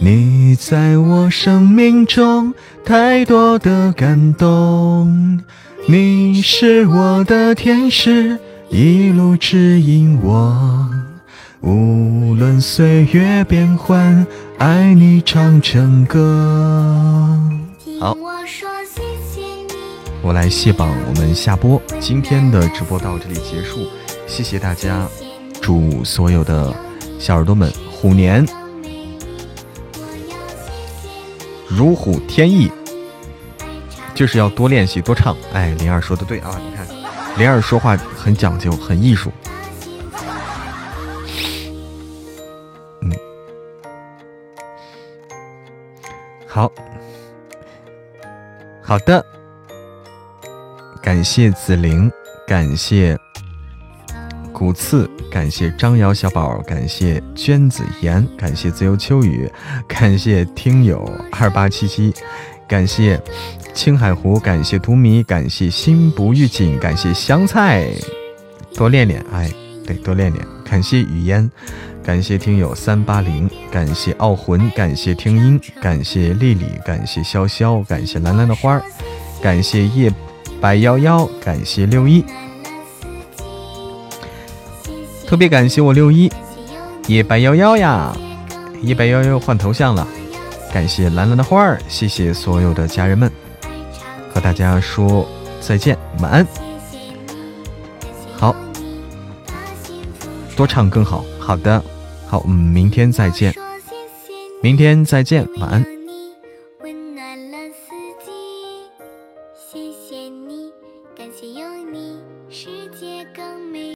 你在我生命中太多的感动，你是我的天使，一路指引我。无论岁月变幻，爱你唱成歌。好，我来卸榜，我们下播。今天的直播到这里结束，谢谢大家，祝所有的小耳朵们虎年。如虎添翼，就是要多练习多唱。哎，灵儿说的对啊，你看，灵儿说话很讲究，很艺术。嗯，好，好的，感谢紫菱，感谢古刺，感谢张瑶小宝，感谢娟子妍，感谢自由秋雨，感谢听友二八七七，感谢青海湖，感谢荼蘼，感谢心不预警，感谢香菜，多练练，哎，对，多练练，感谢雨烟，感谢听友三八零，感谢傲魂，感谢听音，感谢丽丽，感谢潇潇，感谢蓝蓝的花儿，感谢夜白夭夭，感谢六一。特别感谢我六一。夜白夭夭呀，夜白夭夭换头像了，感谢蓝蓝的花儿，谢谢所有的家人们，和大家说再见，晚安。好，多唱更好，好的，好，嗯，明天再见，明天再见，晚安。